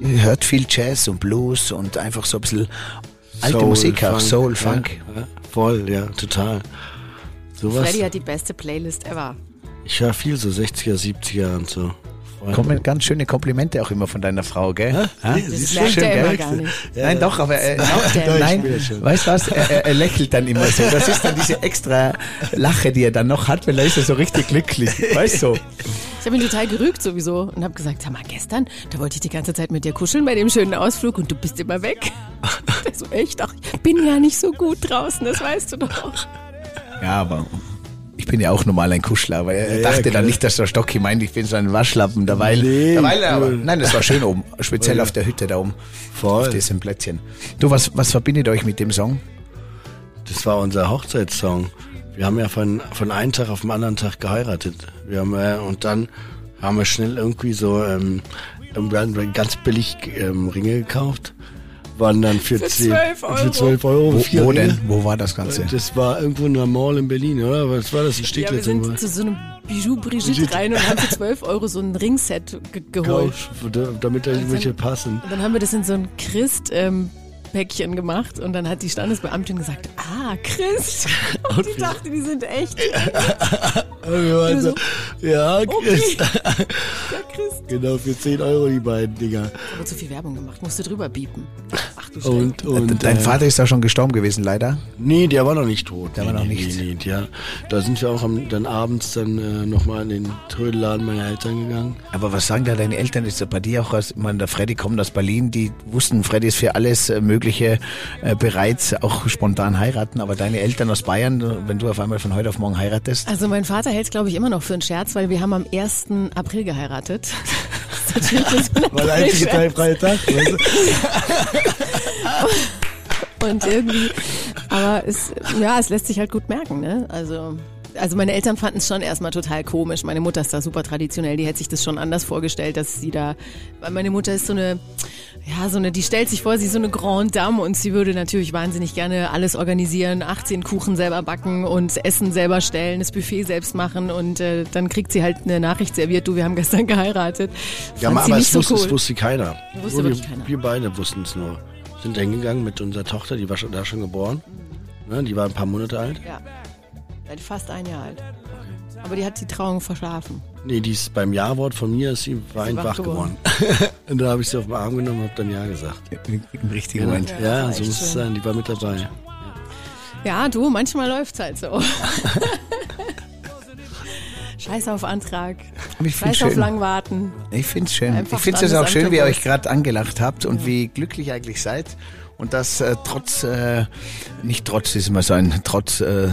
Ihr hört viel Jazz und Blues und einfach so ein bisschen alte Soul, Musik auch, Soul, Funk. Ja, ja, voll, ja, total. Sowas. Freddy hat die beste Playlist ever. Ich höre viel so 60er, 70er und so. Kommen ganz schöne Komplimente auch immer von deiner Frau, gell? Nee, Das merkt schön, gell? gar nicht. Nein, doch, aber äh, er. nein, weißt du was? Er, er, lächelt dann immer so. Das ist dann diese extra Lache, die er dann noch hat, weil er ist ja so richtig glücklich. Weißt du? Ich habe ihn total gerügt sowieso und habe gesagt, sag mal, gestern, da wollte ich die ganze Zeit mit dir kuscheln bei dem schönen Ausflug und du bist immer weg. So, echt? Ach, ich bin ja nicht so gut draußen, das weißt du doch. Ja, aber ich bin ja auch normal ein Kuschler, aber er Ja, dachte klar. dann nicht, dass der Stocki meint, ich bin so ein Waschlappen. Derweil, Nee, derweil aber, cool. nein, das war schön oben, speziell auf der Hütte da oben. Voll. Auf diesem Plätzchen. Du, was, was verbindet euch mit dem Song? Das war unser Hochzeitssong. Wir haben ja von, von einem Tag auf den anderen Tag geheiratet. Wir haben, äh, und dann haben wir schnell irgendwie so ähm, ganz billig ähm, Ringe gekauft. Waren dann für, Für 10 12 Euro. Für 12 Euro. Wo, wo denn? Wo war das Ganze? Das war irgendwo in der Mall in Berlin, oder? Was war das? Ein Ja, wir Steglitz sind zu so einem Bijou Brigitte rein und haben für 12 Euro so ein Ringset ge geholt. damit da irgendwelche passen. Und dann haben wir das in so ein Christ ähm, Päckchen gemacht und dann hat die Standesbeamtin gesagt, ah, Christ. Und ich dachte, die sind echt. Und wir waren so, ja, Okay. Chris. Ja, Christ. Genau, für 10 Euro die beiden Dinger. Aber zu viel Werbung gemacht, musste drüber biepen. Ach du Und, und, Dein äh, Vater ist da schon gestorben gewesen, leider. Nee, der war noch nicht tot. Der nee, war noch nee, nicht. Nee, nee, ja. Da sind wir auch am, dann abends dann äh, nochmal in den Trödelladen meiner Eltern gegangen. Aber was sagen da deine Eltern? Ist ja bei dir auch, aus, ich meine, der Freddy kommt aus Berlin, die wussten, Freddy ist für alles äh, Mögliche äh, bereit, auch spontan heiraten. Aber deine Eltern aus Bayern, wenn du auf einmal von heute auf morgen heiratest, Also mein Vater hält es, glaube ich, immer noch für einen Scherz, weil wir haben am 1. April geheiratet. Das ist natürlich War der einzige April-Scherz. freie Tag. Und irgendwie, aber es, ja, es lässt sich halt gut merken, ne? Also also meine Eltern fanden es schon erstmal total komisch. Meine Mutter ist da super traditionell, die hätte sich das schon anders vorgestellt, dass sie da, weil meine Mutter ist so eine, ja, so eine, die stellt sich vor, sie ist so eine Grande Dame und sie würde natürlich wahnsinnig gerne alles organisieren, 18 Kuchen selber backen und Essen selber stellen, das Buffet selbst machen und äh, dann kriegt sie halt eine Nachricht serviert, du, wir haben gestern geheiratet. Ja, Fand aber es, so wusste, cool. es wusste keiner. Wusste wirklich wir, keiner. wir beide wussten es nur. Sind hingegangen mit unserer Tochter, die war schon, da schon geboren. Ne, die war ein paar Monate alt. Ja, fast ein Jahr alt. Aber die hat die Trauung verschlafen. Nee, die ist beim Ja-Wort von mir, ist sie wein wach geworden. und da habe ich sie auf den Arm genommen und habe dann Ja gesagt. Im richtigen. Moment. Ja, war so muss es sein. Die war mit dabei. Ja, du, manchmal läuft's halt so. Scheiß auf Antrag. Scheiß auf schön. lang warten. Ich finde es schön. Einfach ich finde es auch schön, wie ihr euch gerade angelacht habt und wie glücklich ihr eigentlich seid. Und das äh, trotz, äh, nicht trotz ist immer so ein, trotz, äh,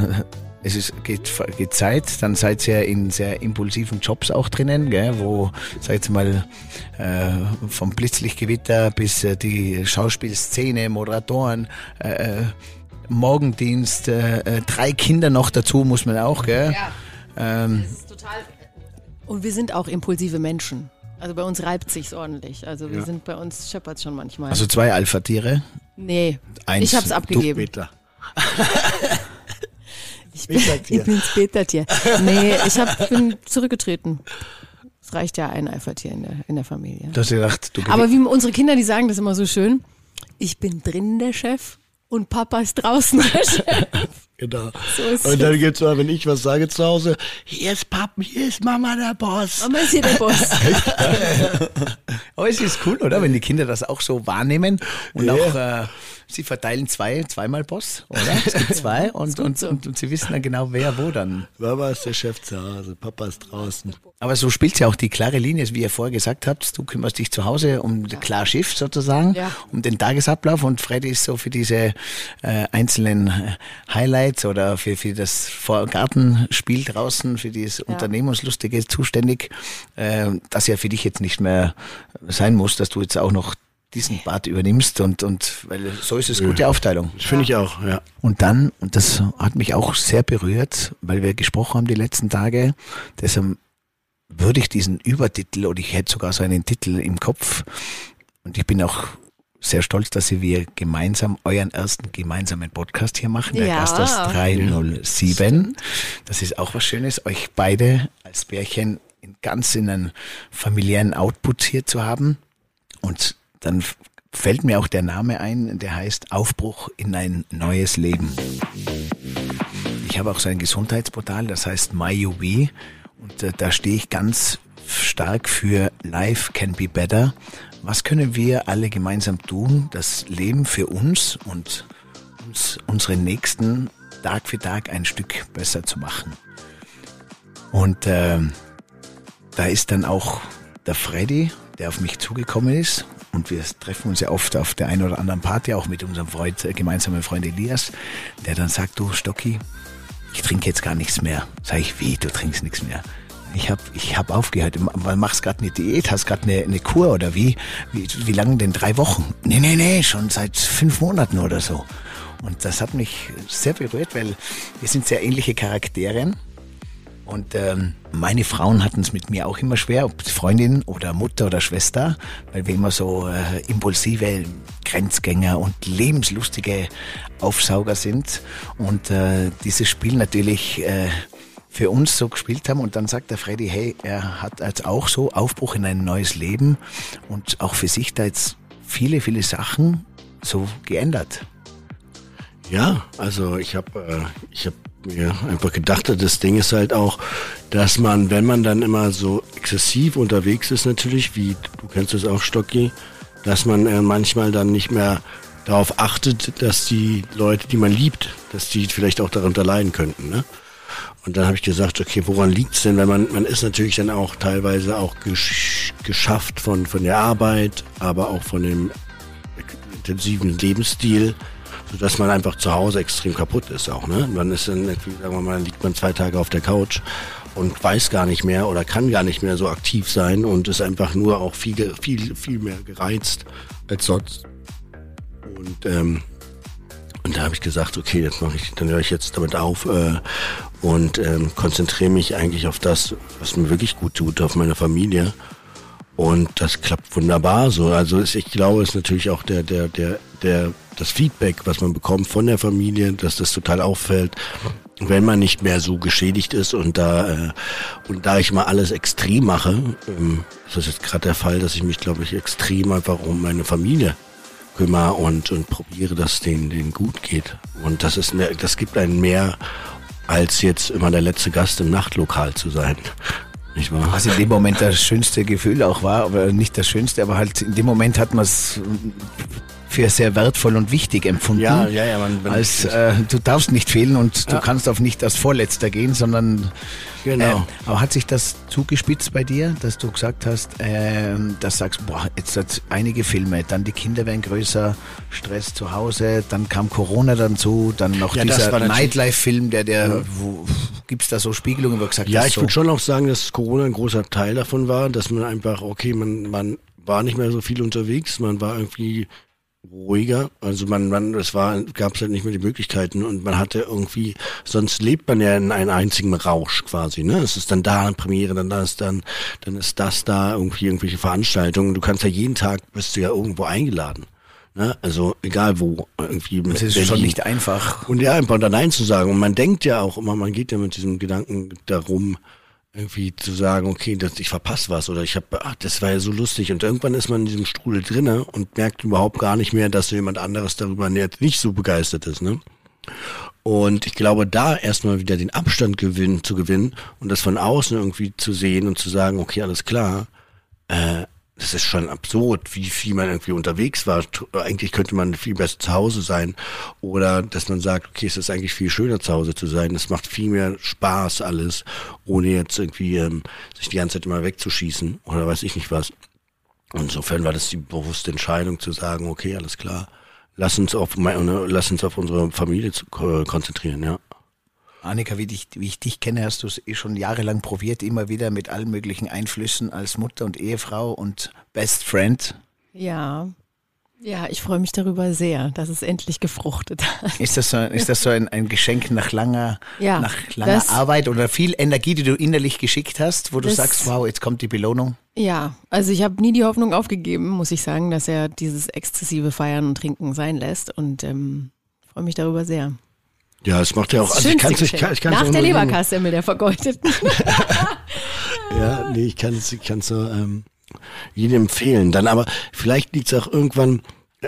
es ist, geht, geht Zeit, dann seid ihr in sehr impulsiven Jobs auch drinnen, gell, wo, sag jetzt mal, äh, vom Blitzlichtgewitter bis äh, die Schauspielszene, Moderatoren, äh, äh, Morgendienst, äh, äh, drei Kinder noch dazu muss man auch, gell? Ähm, Und wir sind auch impulsive Menschen. Also bei uns reibt sich's ordentlich. Also wir Ja. sind bei uns scheppert's schon manchmal. also zwei Alpha-Tiere. nee, Eins, ich hab's abgegeben. Ich bin, ich bin Spätertier. Nee, ich hab, bin zurückgetreten. Es reicht ja ein Alpha-Tier in der, in der Familie. Du hast gedacht, du Aber wie unsere Kinder, die sagen das immer so schön. Ich bin drinnen der Chef und Papa ist draußen der Chef. Genau. So ist und dann es. gibt's mal, wenn ich was sage zu Hause, hier ist Pappen, hier ist Mama der Boss. Mama ist hier der Boss. Aber es ist cool, oder? Wenn die Kinder das auch so wahrnehmen und Ja. auch äh, sie verteilen zwei, zweimal Boss, oder? Es gibt zwei und, und, und, und sie wissen dann genau, wer wo dann. Mama ist der Chef zu Hause, Papa ist draußen. Aber so spielt ja auch die klare Linie, wie ihr vorher gesagt habt. Du kümmerst dich zu Hause um das klar Schiff sozusagen, Ja. um den Tagesablauf und Freddy ist so für diese äh, einzelnen äh, Highlights oder für, für das Vor- Gartenspiel draußen, für dieses Unternehmungslustige zuständig, äh, das ja für dich jetzt nicht mehr sein muss, dass du jetzt auch noch diesen Part übernimmst und, und weil so ist es gute Aufteilung. Das finde ich auch, ja. Und dann, und das hat mich auch sehr berührt, weil wir gesprochen haben die letzten Tage, deshalb würde ich diesen Übertitel oder ich hätte sogar so einen Titel im Kopf und ich bin auch sehr stolz, dass wir gemeinsam euren ersten gemeinsamen Podcast hier machen, der Ja. Gastos 307. Das ist auch was Schönes, euch beide als Pärchen in ganz in einen familiären Output hier zu haben. Und dann fällt mir auch der Name ein, der heißt Aufbruch in ein neues Leben. Ich habe auch so ein Gesundheitsportal, das heißt MyUB und äh, da stehe ich ganz stark für Life can be better. Was können wir alle gemeinsam tun, das Leben für uns und uns, unsere Nächsten Tag für Tag ein Stück besser zu machen? Und ähm, da ist dann auch der Freddy, der auf mich zugekommen ist. Und wir treffen uns ja oft auf der einen oder anderen Party, auch mit unserem Freund, äh, gemeinsamen Freund Elias, der dann sagt, du Stocki, ich trinke jetzt gar nichts mehr. Sag ich, wie, du trinkst nichts mehr? Ich hab, ich hab aufgehört. Ma- Machst gerade eine Diät, hast gerade eine, eine Kur oder wie? Wie, wie lange denn? Drei Wochen? Nee, nee, nee, schon seit fünf Monaten oder so. Und das hat mich sehr berührt, weil wir sind sehr ähnliche Charaktere. Und ähm, meine Frauen hatten es mit mir auch immer schwer, ob Freundin oder Mutter oder Schwester, weil wir immer so äh, impulsive Grenzgänger und lebenslustige Aufsauger sind und äh, dieses Spiel natürlich äh, für uns so gespielt haben. Und dann sagt der Freddy, hey, er hat jetzt auch so Aufbruch in ein neues Leben und auch für sich da jetzt viele, viele Sachen so geändert. Ja, also ich habe äh, hab mir einfach gedacht, das Ding ist halt auch, dass man, wenn man dann immer so exzessiv unterwegs ist natürlich, wie du kennst es auch, Stocki, dass man äh, manchmal dann nicht mehr darauf achtet, dass die Leute, die man liebt, dass die vielleicht auch darunter leiden könnten. Ne? Und dann habe ich gesagt, okay, woran liegt's denn? Weil man, man ist natürlich dann auch teilweise auch gesch geschafft von, von der Arbeit, aber auch von dem intensiven Lebensstil, sodass man einfach zu Hause extrem kaputt ist auch. Ne? Man ist dann, sagen wir mal, liegt man zwei Tage auf der Couch und weiß gar nicht mehr oder kann gar nicht mehr so aktiv sein und ist einfach nur auch viel, viel, viel mehr gereizt als sonst. Und ähm, und da habe ich gesagt, okay, jetzt mache ich, dann höre ich jetzt damit auf. Äh, und ähm, konzentriere mich eigentlich auf das, was mir wirklich gut tut, auf meine Familie. Und das klappt wunderbar so. Also ich glaube, es ist natürlich auch der, der, der, der, das Feedback, was man bekommt von der Familie, dass das total auffällt, wenn man nicht mehr so geschädigt ist und da äh, und da ich mal alles extrem mache, ähm, ist das jetzt gerade der Fall, dass ich mich, glaube ich, extrem einfach um meine Familie kümmere und und probiere, dass denen, denen gut geht. Und das ist mehr, das gibt einen mehr als jetzt immer der letzte Gast im Nachtlokal zu sein. Nicht wahr? Was in dem Moment das schönste Gefühl auch war, aber nicht das schönste, aber halt in dem Moment hat man es für sehr wertvoll und wichtig empfunden. Ja, ja, ja. Man, man als äh, du darfst nicht fehlen und du Ja. kannst auf nicht als Vorletzter gehen, sondern Genau. Ähm, aber hat sich das zugespitzt bei dir, dass du gesagt hast, ähm, dass sagst, boah, jetzt hat einige Filme, dann die Kinder werden größer, Stress zu Hause, dann kam Corona dazu, dann noch Ja, dieser Nightlife-Film, der, der, Ja. wo, gibt's da so Spiegelungen, wo du gesagt Ja, ich so, würde schon auch sagen, dass Corona ein großer Teil davon war, dass man einfach, okay, man, man war nicht mehr so viel unterwegs, man war irgendwie ruhiger. Also man, man, es war, gab es halt nicht mehr die Möglichkeiten und man hatte irgendwie, sonst lebt man ja in einem einzigen Rausch quasi, ne? Es ist dann da eine Premiere, dann da ist dann, dann ist das da irgendwie irgendwelche Veranstaltungen. Du kannst ja jeden Tag bist du ja irgendwo eingeladen. Ne? Also egal wo, irgendwie. das ist schon nicht einfach. Und ja, einfach da Nein zu sagen. Und man denkt ja auch immer, man geht ja mit diesem Gedanken darum, irgendwie zu sagen, okay, das, ich verpasse was oder ich habe, ach, das war ja so lustig. Und irgendwann ist man in diesem Strudel drinne und merkt überhaupt gar nicht mehr, dass jemand anderes darüber jetzt nicht so begeistert ist. Ne? Und ich glaube, da erstmal wieder den Abstand gewinnen, zu gewinnen und das von außen irgendwie zu sehen und zu sagen, okay, alles klar, äh, das ist schon absurd, wie viel man irgendwie unterwegs war. Eigentlich könnte man viel besser zu Hause sein. Oder dass man sagt, okay, es ist eigentlich viel schöner zu Hause zu sein. Es macht viel mehr Spaß alles, ohne jetzt irgendwie ähm, sich die ganze Zeit immer wegzuschießen oder weiß ich nicht was. Insofern war das die bewusste Entscheidung zu sagen, okay, alles klar, lass uns auf, meine, lass uns auf unsere Familie zu, äh, konzentrieren, ja. Annika, wie, dich, wie ich dich kenne, hast du es eh schon jahrelang probiert, immer wieder mit allen möglichen Einflüssen als Mutter und Ehefrau und Best Friend. Ja. Ja, ich freue mich darüber sehr, dass es endlich gefruchtet hat. Ist das so, ist das so ein, ein Geschenk nach langer, Ja, nach langer Arbeit oder viel Energie, die du innerlich geschickt hast, wo du sagst, wow, jetzt kommt die Belohnung? Ja, also ich habe nie die Hoffnung aufgegeben, muss ich sagen, dass er dieses exzessive Feiern und Trinken sein lässt und ähm, freue mich darüber sehr. Ja, es macht ja auch, Das also ich schönste kann es ich kann, ich kann's Nach der nur- Leberkassemmel der vergeudeten. Ja, nee, ich kann es ich kann's so, ähm, jedem empfehlen. Dann aber, vielleicht liegt es auch irgendwann,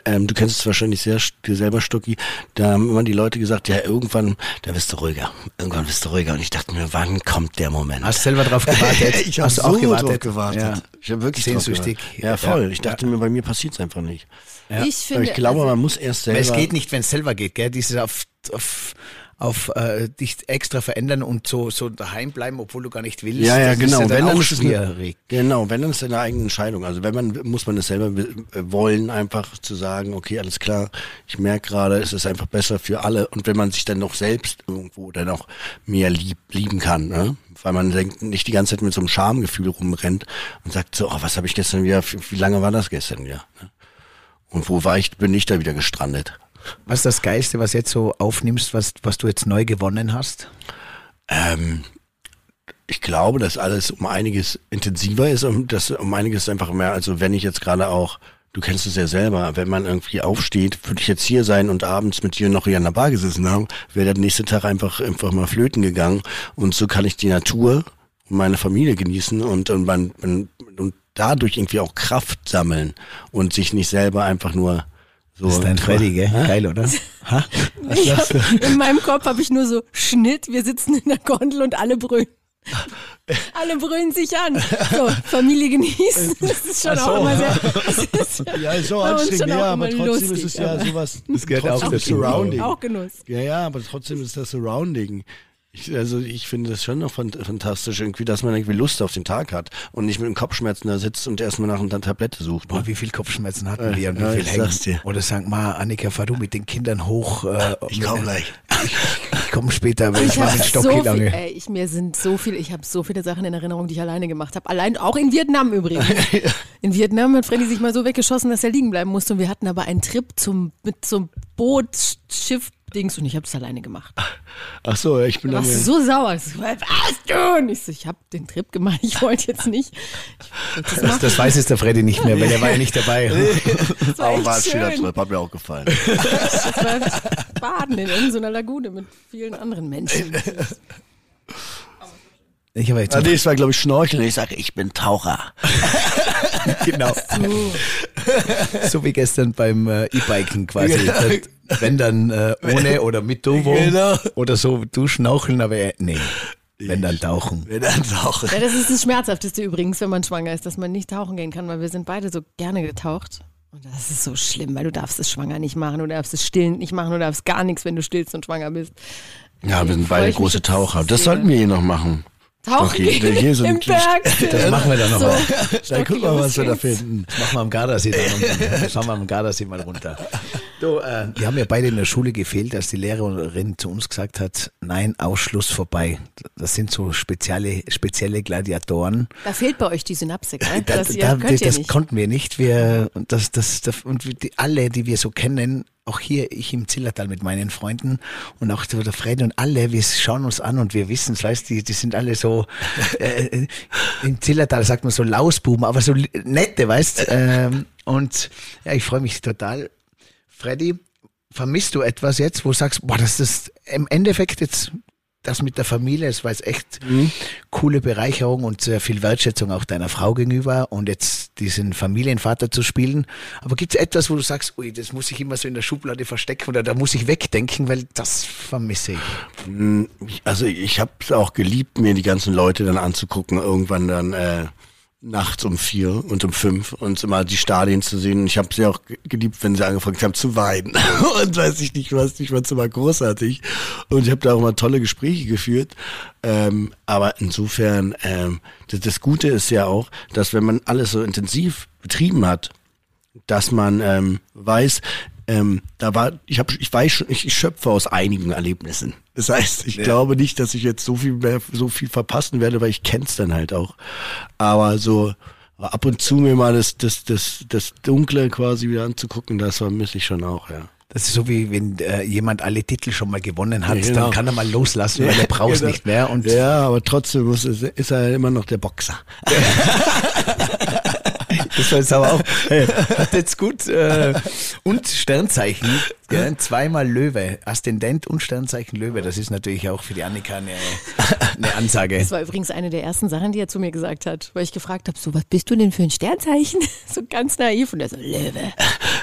ähm, du kennst es wahrscheinlich sehr dir selber, Stucki, da haben immer die Leute gesagt, ja, irgendwann, da bist du ruhiger. Irgendwann bist du ruhiger. Und ich dachte mir, wann kommt der Moment? Hast du selber drauf gewartet? ich habe Hast du so auch gewartet? drauf gewartet. Ja. Ich habe wirklich Sehnsüchtig. Ja, voll. Ja. Ich dachte mir, bei mir passiert es einfach nicht. Ja. Ich finde, Aber ich glaube, also, man muss erst selber... Weil es geht nicht, wenn es selber geht, gell? Dieses auf, auf, auf äh, dich extra verändern und so, so daheim bleiben, obwohl du gar nicht willst. Ja, ja, das genau. Ist ja wenn dann es eine, schwierig. genau, wenn dann ist eine eigene Entscheidung. Also wenn man muss man es selber äh, wollen, einfach zu sagen, okay, alles klar. Ich merke gerade, es ist einfach besser für alle. Und wenn man sich dann noch selbst irgendwo dann auch mehr lieb, lieben kann, ne? weil man denkt, nicht die ganze Zeit mit so einem Schamgefühl rumrennt und sagt so, oh, was habe ich gestern wieder? Wie lange war das gestern wieder? Ne? Und wo war ich? Bin ich da wieder gestrandet? Was ist das Geilste, was jetzt so aufnimmst, was, was du jetzt neu gewonnen hast? Ähm, ich glaube, dass alles um einiges intensiver ist und das um einiges einfach mehr, also wenn ich jetzt gerade auch, du kennst es ja selber, wenn man irgendwie aufsteht, würde ich jetzt hier sein und abends mit dir noch hier an der Bar gesessen haben, wäre der nächste Tag einfach, einfach mal flöten gegangen und so kann ich die Natur und meine Familie genießen und, und, man, und dadurch irgendwie auch Kraft sammeln und sich nicht selber einfach nur so. Das ist dein Freddy, gell? Geil, oder? Ha? hab, in meinem Kopf habe ich nur so Schnitt, wir sitzen in der Gondel und alle brüllen. Alle brüllen sich an. So, Familie genießen. Das ist schon Ach auch so. immer sehr. Das ist Ja, ist so anstrengend, ja, aber trotzdem lustig, ist es ja sowas. Das gehört auch dazu. Surrounding. Auch Genuss. Ja, ja, aber trotzdem ist das Surrounding. Ich, also ich finde das schon noch fan- fantastisch, irgendwie, dass man irgendwie Lust auf den Tag hat und nicht mit dem Kopfschmerzen da sitzt und erstmal nach einer Tablette sucht. Boah, Ne? wie viel Kopfschmerzen hatten Äh, wir und wie ja, viel ich hängen. dir. Oder sag mal, Annika, fahr du mit den Kindern hoch. Äh, Ich komm gleich. Ich, ich komme später, weil ich, Ich war habe mit so Stocki viel, ey, ich, mir sind so viele, ich habe so viele Sachen in Erinnerung, die ich alleine gemacht habe. Allein auch in Vietnam übrigens. In Vietnam hat Freddy sich mal so weggeschossen, dass er liegen bleiben musste. Und wir hatten aber einen Trip zum, mit so einem Boot, Schiff, Dings und ich habe es alleine gemacht. Ach so, ich bin Da dann. warst du so sauer. Ich so, Was du? Und ich so, ich habe den Trip gemacht, ich wollte jetzt nicht. Ich wollte das Das, das weiß jetzt der Freddy nicht mehr, weil er war ja nicht dabei. Das war Aber war ein schöner schön. Trip, hat mir auch gefallen. Das war Baden in irgendeiner Lagune mit vielen anderen Menschen. Ich habe jetzt Ah, nee, es war, glaube ich, Schnorcheln. Ich sage, ich bin Taucher. genau. So wie gestern beim äh, E-Biken quasi. Genau. Wenn dann äh, ohne oder mit Turbo Genau. oder so du schnorcheln, aber äh, nee. Wenn dann tauchen. Wenn dann tauchen. Ja, das ist das Schmerzhafteste übrigens, wenn man schwanger ist, dass man nicht tauchen gehen kann, weil wir sind beide so gerne getaucht. Und das ist so schlimm, weil du darfst es schwanger nicht machen, du darfst es stillend nicht machen, du darfst gar nichts, wenn du stillst und schwanger bist. Ja, wir sind Freu beide große Taucher. Das sollten wir hier noch machen. Tauchen Doch, hier- gehen hier so ein- im Berg. Das machen wir dann noch So, mal. Dann gucken wir, was wir da finden. Das machen wir am Gardasee dann unten. Das fahren wir am Gardasee mal runter. Du, äh, wir haben ja beide in der Schule gefehlt, als die Lehrerin zu uns gesagt hat, nein, Ausschluss vorbei. Das sind so spezielle, spezielle Gladiatoren. Da fehlt bei euch die Synapse, gell? Da, Das, ihr da, das nicht. konnten wir nicht. Wir, und das, das, das, und die, alle, die wir so kennen, auch hier, ich im Zillertal mit meinen Freunden und auch der Fred und alle, wir schauen uns an und wir wissen es, weißt die, die sind alle so, äh, im Zillertal sagt man so Lausbuben, aber so nette, weißt ähm, Und ja, ich freue mich total. Freddy, vermisst du etwas jetzt, wo du sagst, boah, das ist im Endeffekt jetzt das mit der Familie, es war jetzt echt coole Bereicherung und sehr viel Wertschätzung auch deiner Frau gegenüber und jetzt diesen Familienvater zu spielen. Aber gibt es etwas, wo du sagst, ui, das muss ich immer so in der Schublade verstecken oder da muss ich wegdenken, weil das vermisse ich. Ich- Also ich habe es auch geliebt, mir die ganzen Leute dann anzugucken, irgendwann dann äh, nachts um vier und um fünf und immer die Stadien zu sehen. Ich habe sie auch ge- geliebt, wenn sie angefangen haben zu weinen. und weiß ich nicht was, ich fand es immer großartig. Und ich habe da auch immer tolle Gespräche geführt. Ähm, aber insofern, ähm, das, das Gute ist ja auch, dass wenn man alles so intensiv betrieben hat, dass man ähm, weiß, ähm, da war, ich habe, ich weiß schon, ich, ich schöpfe aus einigen Erlebnissen. Das heißt, ich glaube nicht, dass ich jetzt so viel mehr, so viel verpassen werde, weil ich kenn's dann halt auch. Aber so ab und zu mir mal das, das, das, das Dunkle quasi wieder anzugucken, das vermisse ich schon auch, ja. Das ist so wie wenn äh, jemand alle Titel schon mal gewonnen hat, Ja, genau. dann kann er mal loslassen, weil er braucht es Genau. nicht mehr. Und ja, aber trotzdem muss, ist, ist er immer noch der Boxer. Das war jetzt aber auch, hey, hat jetzt gut. Äh, und Sternzeichen, ja, zweimal Löwe, Aszendent und Sternzeichen Löwe, das ist natürlich auch für die Annika eine, eine Ansage. Das war übrigens eine der ersten Sachen, die er zu mir gesagt hat, weil ich gefragt habe, so, was bist du denn für ein Sternzeichen? So ganz naiv. Und er so, Löwe,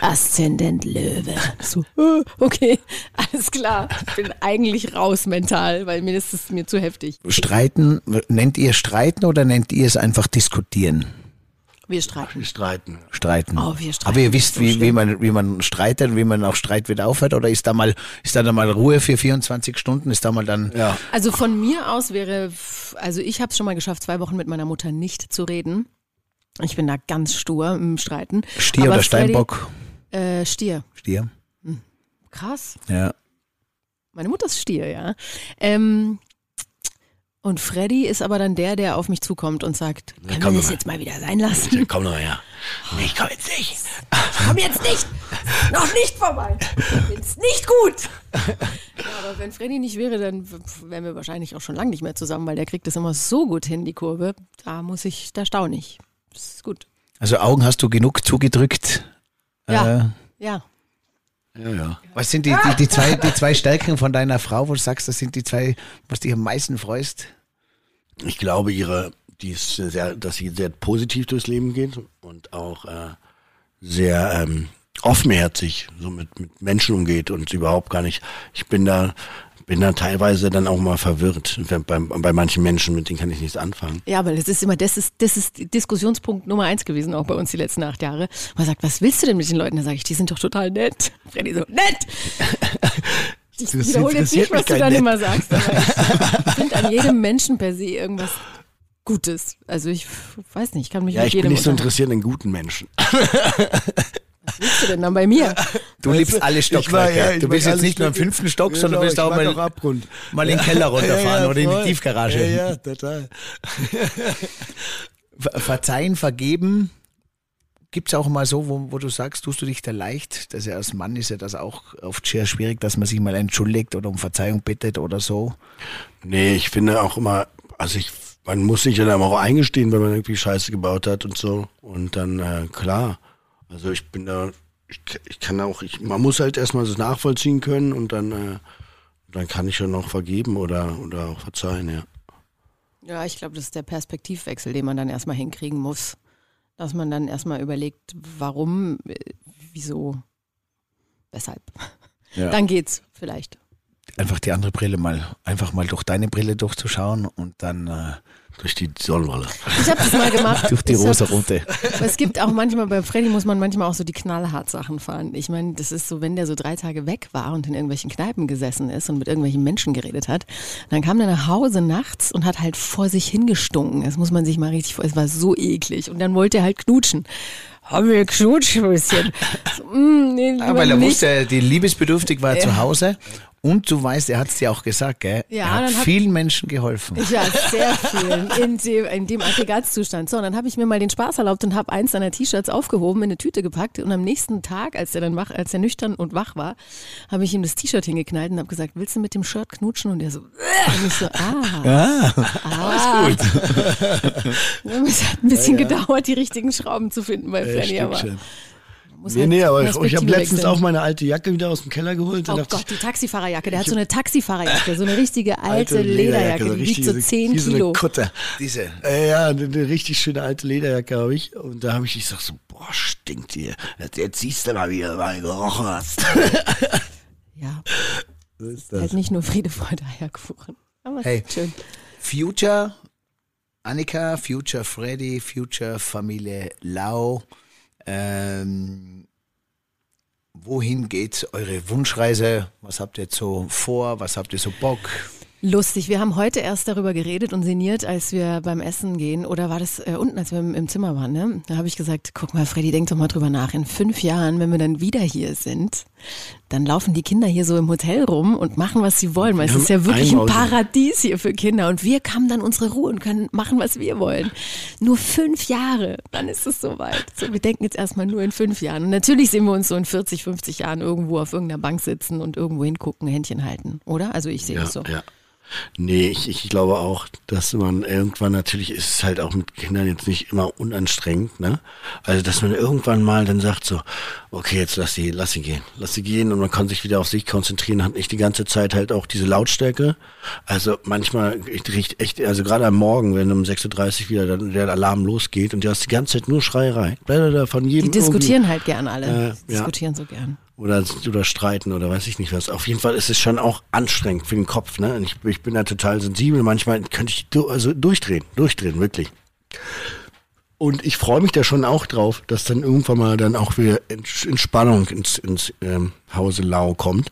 Aszendent Löwe. So, äh, okay, alles klar. Ich bin eigentlich raus mental, weil mir ist es mir zu heftig. Streiten, nennt ihr Streiten oder nennt ihr es einfach diskutieren? Wir streiten. Streiten. Streiten. Oh, wir streiten. Aber ihr wisst, So wie, wie, man, wie man streitet, wie man auch Streit wieder aufhört? Oder ist da mal, ist da dann mal Ruhe für 24 Stunden? Ist da mal dann, Ja. Also von mir aus wäre, also ich habe es schon mal geschafft, zwei Wochen mit meiner Mutter nicht zu reden. Ich bin da ganz stur im Streiten. Stier Aber oder Freddy- Steinbock? Äh, Stier. Stier? Krass. Ja. Meine Mutter ist Stier, ja. Ähm, und Freddy ist aber dann der, der auf mich zukommt und sagt, können komm wir das mal. jetzt mal wieder sein lassen? Komm doch her. Ich komm jetzt nicht. Komm jetzt nicht! Noch nicht vorbei! Ist nicht gut! Ja, aber wenn Freddy nicht wäre, dann wären wir wahrscheinlich auch schon lange nicht mehr zusammen, weil der kriegt das immer so gut hin, die Kurve. Da muss ich, da staune ich. Das ist gut. Also Augen hast du genug zugedrückt. Ja. Äh, Ja. Ja, ja. was sind die, die, die, zwei, die zwei Stärken von deiner Frau, wo du sagst, das sind die zwei, was dich am meisten freust? Ich glaube, ihre, die ist sehr, dass sie sehr positiv durchs Leben geht und auch äh, sehr ähm, offenherzig so mit, mit Menschen umgeht und überhaupt gar nicht. Ich bin da, bin da teilweise dann auch mal verwirrt bei, bei manchen Menschen, mit denen kann ich nichts anfangen. Ja, aber das ist immer, das ist, das ist Diskussionspunkt Nummer eins gewesen, auch bei uns die letzten acht Jahre. Man sagt, was willst du denn mit den Leuten? Da sage ich, die sind doch total nett. Freddy so, nett! Ich Das wiederhole jetzt nicht, was du dann Nett. immer sagst, aber ich finde an jedem Menschen per se irgendwas Gutes. Also ich weiß nicht, ich kann mich Ja, mit ich bin jedem nicht so interessiert in guten Menschen. Was willst du denn dann bei mir? Du liebst alle Stockwerke. du bist jetzt nicht nur im fünften Stock, sondern bist auch mal, Abgrund. mal in den Keller runterfahren oder in die. Tiefgarage. Ja, ja, total. Ver- Verzeihen, vergeben, gibt es auch mal so, wo, wo du sagst, tust du dich da leicht? Das ja als Mann ist ja das auch oft sehr schwierig, dass man sich mal entschuldigt oder um Verzeihung bittet oder so. Nee, ich finde auch immer, also ich, man muss sich dann auch eingestehen, wenn man irgendwie Scheiße gebaut hat und so. Und dann, äh, klar, also ich bin da, ich, ich kann auch, ich, man muss halt erstmal das nachvollziehen können und dann, äh, dann kann ich schon noch vergeben oder, oder auch verzeihen, ja. Ja, ich glaube, das ist der Perspektivwechsel, den man dann erstmal hinkriegen muss. Dass man dann erstmal überlegt, warum, äh, wieso, weshalb. Ja. Dann geht's vielleicht. Einfach die andere Brille mal, einfach mal durch deine Brille durchzuschauen und dann äh, durch die Sonnenbrille. Ich habe das mal gemacht. durch die hab- rosa-rote. Es gibt auch manchmal, bei Freddy muss man manchmal auch so die knallhart Sachen fahren. Ich meine, das ist so, wenn der so drei Tage weg war und in irgendwelchen Kneipen gesessen ist und mit irgendwelchen Menschen geredet hat, dann kam der nach Hause nachts und hat halt vor sich hingestunken. Das muss man sich mal richtig vor, es war so eklig. Und dann wollte er halt knutschen. Haben wir geknutscht ein bisschen? So, mm, nee, weil er nicht. wusste, die liebesbedürftig war Ja. zu Hause und du weißt, er hat es dir auch gesagt, gell? Ja, er hat vielen Menschen geholfen. Ja, sehr vielen in dem, in dem Aggregatzustand. So, und dann habe ich mir mal den Spaß erlaubt und habe eins seiner T-Shirts aufgehoben, in eine Tüte gepackt und am nächsten Tag, als er dann wach, als er nüchtern und wach war, habe ich ihm das T-Shirt hingeknallt und habe gesagt, willst du mit dem Shirt knutschen? Und er so, äh, und ich so, ah. Ah, ah. alles gut. Es hat ein bisschen Ja, ja. gedauert, die richtigen Schrauben zu finden bei Freddy, aber schon. Muss Nee, halt nee, aber ich, ich habe letztens auch meine alte Jacke wieder aus dem Keller geholt. Oh Gott, die Taxifahrerjacke. Der hat Ich so eine Taxifahrerjacke, so eine richtige alte, Alte Lederjacke, so die wiegt so 10 wie so eine Kilo. Kutte. Diese. Äh, ja, eine, eine richtig schöne alte Lederjacke habe ich. Und da habe ich, ich sag so, boah, stinkt hier. Jetzt, jetzt siehst du mal, wie du mal gerochen hast. Ja, so ist halt nicht nur Friede, Freude, Eierkuchen. Aber Hey. schön. Future Annika, Future Freddy, Future Familie Lau. Ähm, wohin geht eure Wunschreise? Was habt ihr jetzt so vor? Was habt ihr so Bock? Lustig, wir haben heute erst darüber geredet und sinniert, als wir beim Essen gehen. Oder war das äh, unten, als wir im, im Zimmer waren? Ne? Da habe ich gesagt, guck mal, Freddy, denk doch mal drüber nach. In fünf Jahren, wenn wir dann wieder hier sind, dann laufen die Kinder hier so im Hotel rum und machen, was sie wollen. Weil es Wir ist ja wirklich ein. Paradies hier für Kinder. Und wir haben dann unsere Ruhe und können machen, was wir wollen. Nur fünf Jahre, dann ist es soweit. So, wir denken jetzt erstmal nur in fünf Jahren. Und natürlich sehen wir uns so in 40, 50 Jahren irgendwo auf irgendeiner Bank sitzen und irgendwo hingucken, Händchen halten. Oder? Also ich sehe ja, das so. ja. Nee, ich, ich glaube auch, dass man irgendwann natürlich ist es halt auch mit Kindern jetzt nicht immer unanstrengend, ne? Also dass man irgendwann mal dann sagt so, okay, jetzt lass sie, lass sie gehen, lass sie gehen und man kann sich wieder auf sich konzentrieren, hat nicht die ganze Zeit halt auch diese Lautstärke. Also manchmal ich riecht echt, also gerade am Morgen, wenn um 6.30 Uhr wieder dann der Alarm losgeht und du hast die ganze Zeit nur Schreierei. Von jedem Die diskutieren halt gern alle. Äh, Die ja. diskutieren so gern. Oder, oder streiten oder weiß ich nicht was. Auf jeden Fall ist es schon auch anstrengend für den Kopf. Ne? Ich, ich bin da total sensibel. Manchmal könnte ich du, also durchdrehen, durchdrehen, wirklich. Und ich freue mich da schon auch drauf, dass dann irgendwann mal dann auch wieder Ents- Entspannung ins, ins ähm, Hause Lau kommt.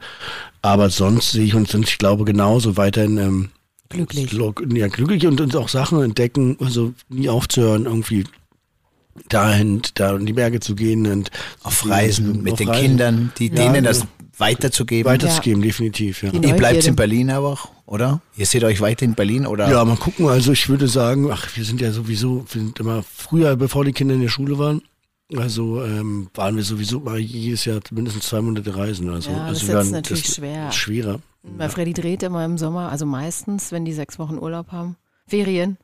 Aber sonst sehe ich uns, ich glaube, genauso weiterhin ähm, Glücklich. Ja, glücklich und uns auch Sachen entdecken, also nie aufzuhören, irgendwie dahin, da in die Berge zu gehen und Auf Reisen mit auf den Reisen. Kindern, die, Ja, denen das ja. weiterzugeben. weiterzugeben, definitiv. Ja. Ihr bleibt in Berlin aber auch, oder? Ihr seht euch weiter in Berlin, oder? Ja, mal gucken. Also ich würde sagen, ach, wir sind ja sowieso, wir sind immer früher, bevor die Kinder in der Schule waren. Also ähm, waren wir sowieso mal jedes Jahr mindestens zwei Monate reisen. Also, Ja, das also ist natürlich das schwer. Schwerer. Weil Freddy dreht immer im Sommer, also meistens, wenn die sechs Wochen Urlaub haben, Ferien.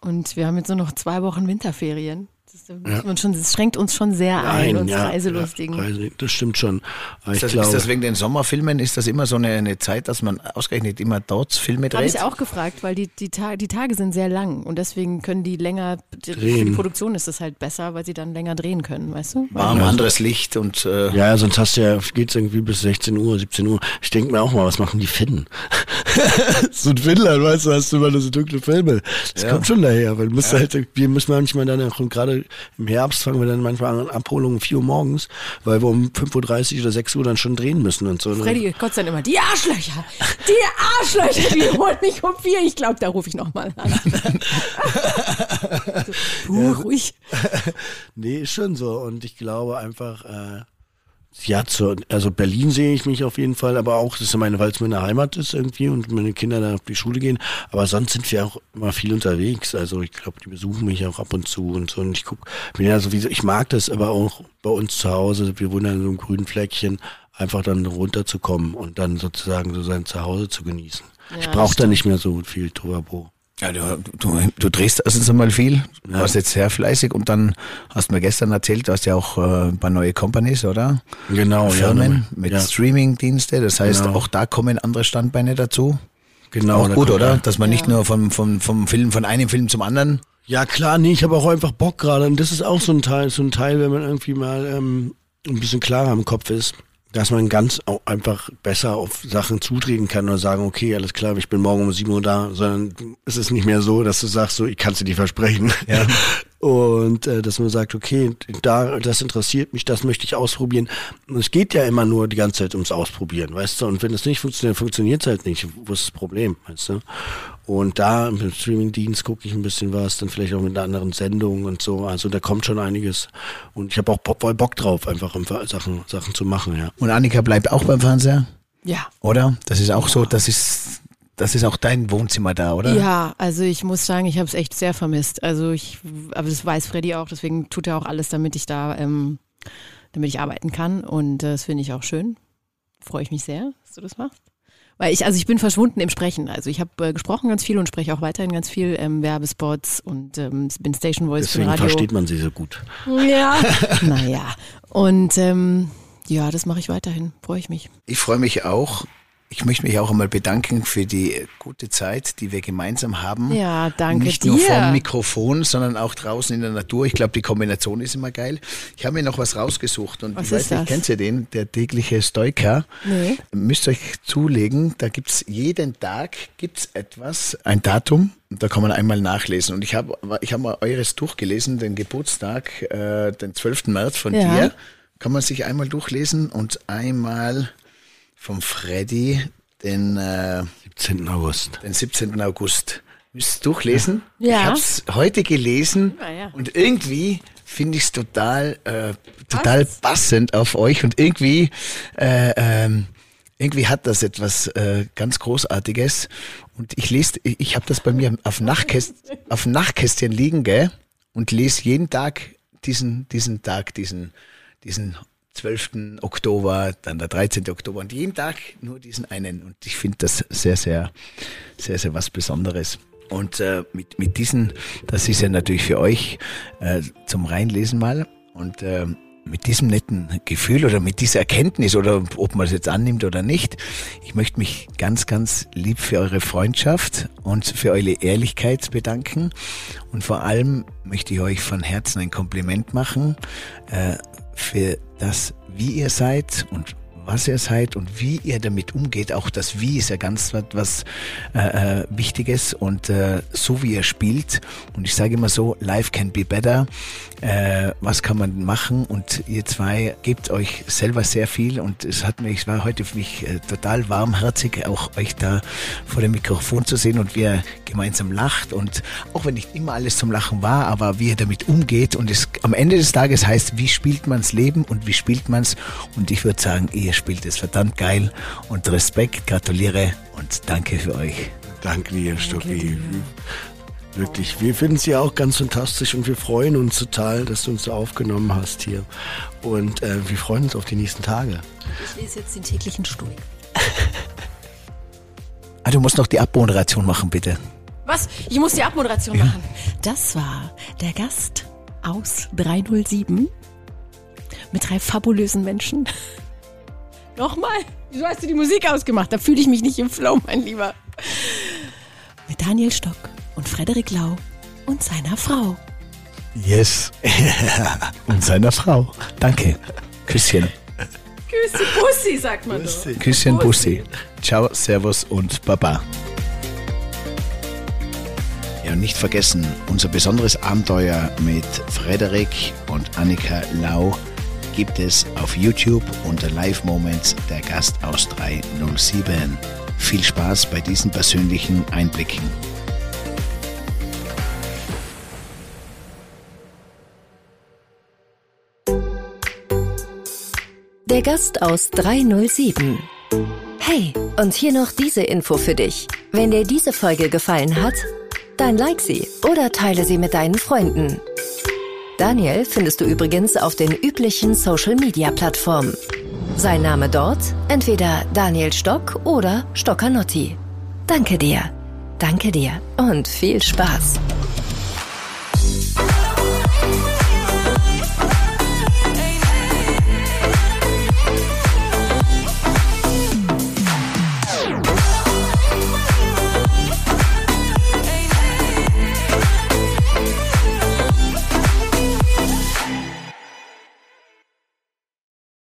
Und wir haben jetzt nur noch zwei Wochen Winterferien. Ja. man schon, das schränkt uns schon sehr ein, uns ja, Reiselustigen. Ja, Reise, das stimmt schon. Ist ich das, glaube, ist das wegen den Sommerfilmen? Ist das immer so eine, eine Zeit, dass man ausgerechnet immer dort Filme Habe dreht? ich auch gefragt, weil die, die, Ta die Tage sind sehr lang und deswegen können die länger, die, für die Drehen. Produktion ist das halt besser, weil sie dann länger drehen können, weißt du? Warm, anderes Licht und äh, ja, sonst hast du ja, geht's irgendwie bis 16 Uhr, 17 Uhr. Ich denke mir auch mal, was machen die Finnen? so in Finnland, weißt du, hast du immer so dunkle Filme. Das Ja. kommt schon daher, weil musst halt, wir müssen manchmal dann auch, und gerade im Herbst fangen wir dann manchmal an, Abholung um 4 Uhr morgens, weil wir um 5.30 Uhr oder 6 Uhr dann schon drehen müssen und so. Freddy kotzt dann immer, die Arschlöcher, die Arschlöcher, die holen mich um vier. Ich glaube, da rufe ich nochmal an. so, uh, ruhig. Nee, ist schon so. Und ich glaube einfach, äh, Ja, zur, also Berlin sehe ich mich auf jeden Fall, aber auch, das ist meine, weil es meine Heimat ist irgendwie und meine Kinder da auf die Schule gehen. Aber sonst sind wir auch immer viel unterwegs. Also ich glaube, die besuchen mich auch ab und zu und so. Und ich guck, bin ja sowieso, ich mag das aber auch bei uns zu Hause. Wir wohnen in so einem grünen Fleckchen, einfach dann runterzukommen und dann sozusagen so sein Zuhause zu genießen. Ja, ich brauche da nicht mehr so viel Turbo. Ja, du, du, du drehst erstens einmal viel, du warst jetzt sehr fleißig und dann hast du mir gestern erzählt, du hast ja auch äh, ein paar neue Companies, oder? Genau, Firmen ja. mit ja. Streaming-Dienste, das heißt, Genau. auch da kommen andere Standbeine dazu. Genau, auch gut, oder? Dass man nicht nur vom, vom, vom Film, von einem Film zum anderen. Ja klar, nee, ich habe auch einfach Bock gerade. Und das ist auch so ein Teil, so ein Teil, wenn man irgendwie mal ähm, ein bisschen klarer im Kopf ist, dass man ganz einfach besser auf Sachen zutreten kann und sagen, okay, alles klar, ich bin morgen um 7 Uhr da, sondern es ist nicht mehr so, dass du sagst, so, ich kann es dir nicht versprechen. Ja. Und äh, dass man sagt, okay, da, das interessiert mich, das möchte ich ausprobieren. Und es geht ja immer nur die ganze Zeit ums Ausprobieren, weißt du? Und wenn es nicht funktioniert, funktioniert es halt nicht. Wo ist das Problem, weißt du? Und da im Streamingdienst gucke ich ein bisschen was, dann vielleicht auch mit einer anderen Sendung und so. Also da kommt schon einiges. Und ich habe auch Bock, voll Bock drauf, einfach einfach Sachen, Sachen zu machen, ja. Und Annika bleibt auch beim Fernseher, Ja. oder? Das ist auch so, das ist, das ist auch dein Wohnzimmer da, oder? Ja, also ich muss sagen, ich habe es echt sehr vermisst. Also ich, aber das weiß Freddy auch, deswegen tut er auch alles, damit ich da, ähm, damit ich arbeiten kann. Und äh, das finde ich auch schön. Freue ich mich sehr, dass du das machst. Weil ich, also ich bin verschwunden im Sprechen. Also ich habe äh, gesprochen ganz viel und spreche auch weiterhin ganz viel ähm, Werbespots und ähm, bin Station Voice für Deswegen Radio. versteht man sie so gut. Ja. naja. Und ähm, ja, das mache ich weiterhin. Freue ich mich. Ich freue mich auch. Ich möchte mich auch einmal bedanken für die gute Zeit, die wir gemeinsam haben. Ja, danke Nicht dir. nur vom Mikrofon, sondern auch draußen in der Natur. Ich glaube, die Kombination ist immer geil. Ich habe mir noch was rausgesucht und Was ich weiß nicht, kennt ihr den? Der tägliche Stoiker. Nee. Müsst euch zulegen, da gibt's jeden Tag gibt's etwas, ein Datum, da kann man einmal nachlesen. Und ich habe ich hab mal eures durchgelesen, den Geburtstag, äh, den 12. März von Ja. dir. Kann man sich einmal durchlesen und einmal vom Freddy, den, äh, 17. August. den 17. August. Müsst ihr durchlesen? Ja. Ich habe es heute gelesen Ah, ja. und irgendwie finde ich es total, äh, total passend auf euch und irgendwie, äh, ähm, irgendwie hat das etwas äh, ganz Großartiges. Und ich lese, ich, ich habe das bei mir auf, Nachtkäst, auf Nachtkästchen liegen, gell? Und lese jeden Tag diesen, diesen Tag, diesen, diesen 12. Oktober, dann der 13. Oktober und jeden Tag nur diesen einen. Und ich finde das sehr, sehr, sehr, sehr was Besonderes. Und äh, mit, mit diesen, das ist ja natürlich für euch äh, zum Reinlesen mal. Und äh, mit diesem netten Gefühl oder mit dieser Erkenntnis oder ob man es jetzt annimmt oder nicht, ich möchte mich ganz, ganz lieb für eure Freundschaft und für eure Ehrlichkeit bedanken. Und vor allem möchte ich euch von Herzen ein Kompliment machen äh, für das, wie ihr seid und was ihr seid und wie ihr damit umgeht. Auch das Wie ist ja ganz was, äh, äh, Wichtiges und äh, so wie ihr spielt. Und ich sage immer so, life can be better. Äh, was kann man machen? Und ihr zwei gebt euch selber sehr viel und es hat mich, es war heute für mich äh, total warmherzig, auch euch da vor dem Mikrofon zu sehen und wie ihr gemeinsam lacht und auch wenn nicht immer alles zum Lachen war, aber wie ihr damit umgeht und es am Ende des Tages heißt, wie spielt man's Leben und wie spielt man's und ich würde sagen, ihr spielt es verdammt geil und Respekt, gratuliere und danke für euch. Danke dir, Stocki. Wirklich, wir finden es ja auch ganz fantastisch und wir freuen uns total, dass du uns so aufgenommen hast hier. Und äh, wir freuen uns auf die nächsten Tage. Ich lese jetzt den täglichen Stoik. Ah, du musst noch die Abmoderation machen, bitte. Was? Ich muss die Abmoderation machen. Das war der Gast aus 307 mit drei fabulösen Menschen. Nochmal. Wieso hast du die Musik ausgemacht? Da fühle ich mich nicht im Flow, mein Lieber. Mit Daniel Stock und Frederik Lau und seiner Frau. Yes. und seiner Frau. Danke. Küsschen. Küssi Bussi, sagt man doch. Küsschen, Bussi. Ciao, Servus und Baba. Ja, und nicht vergessen, unser besonderes Abenteuer mit Frederik und Annika Lau gibt es auf YouTube unter Live Moments der Gast aus 307. Viel Spaß bei diesen persönlichen Einblicken. Der Der Gast aus 307. Hey, und hier noch diese Info für dich. Wenn dir diese Folge gefallen hat, dann like sie oder teile sie mit deinen Freunden. Daniel findest du übrigens auf den üblichen Social-Media-Plattformen. Sein Name dort entweder Daniel Stock oder Stockanotti. Danke dir, danke dir und viel Spaß.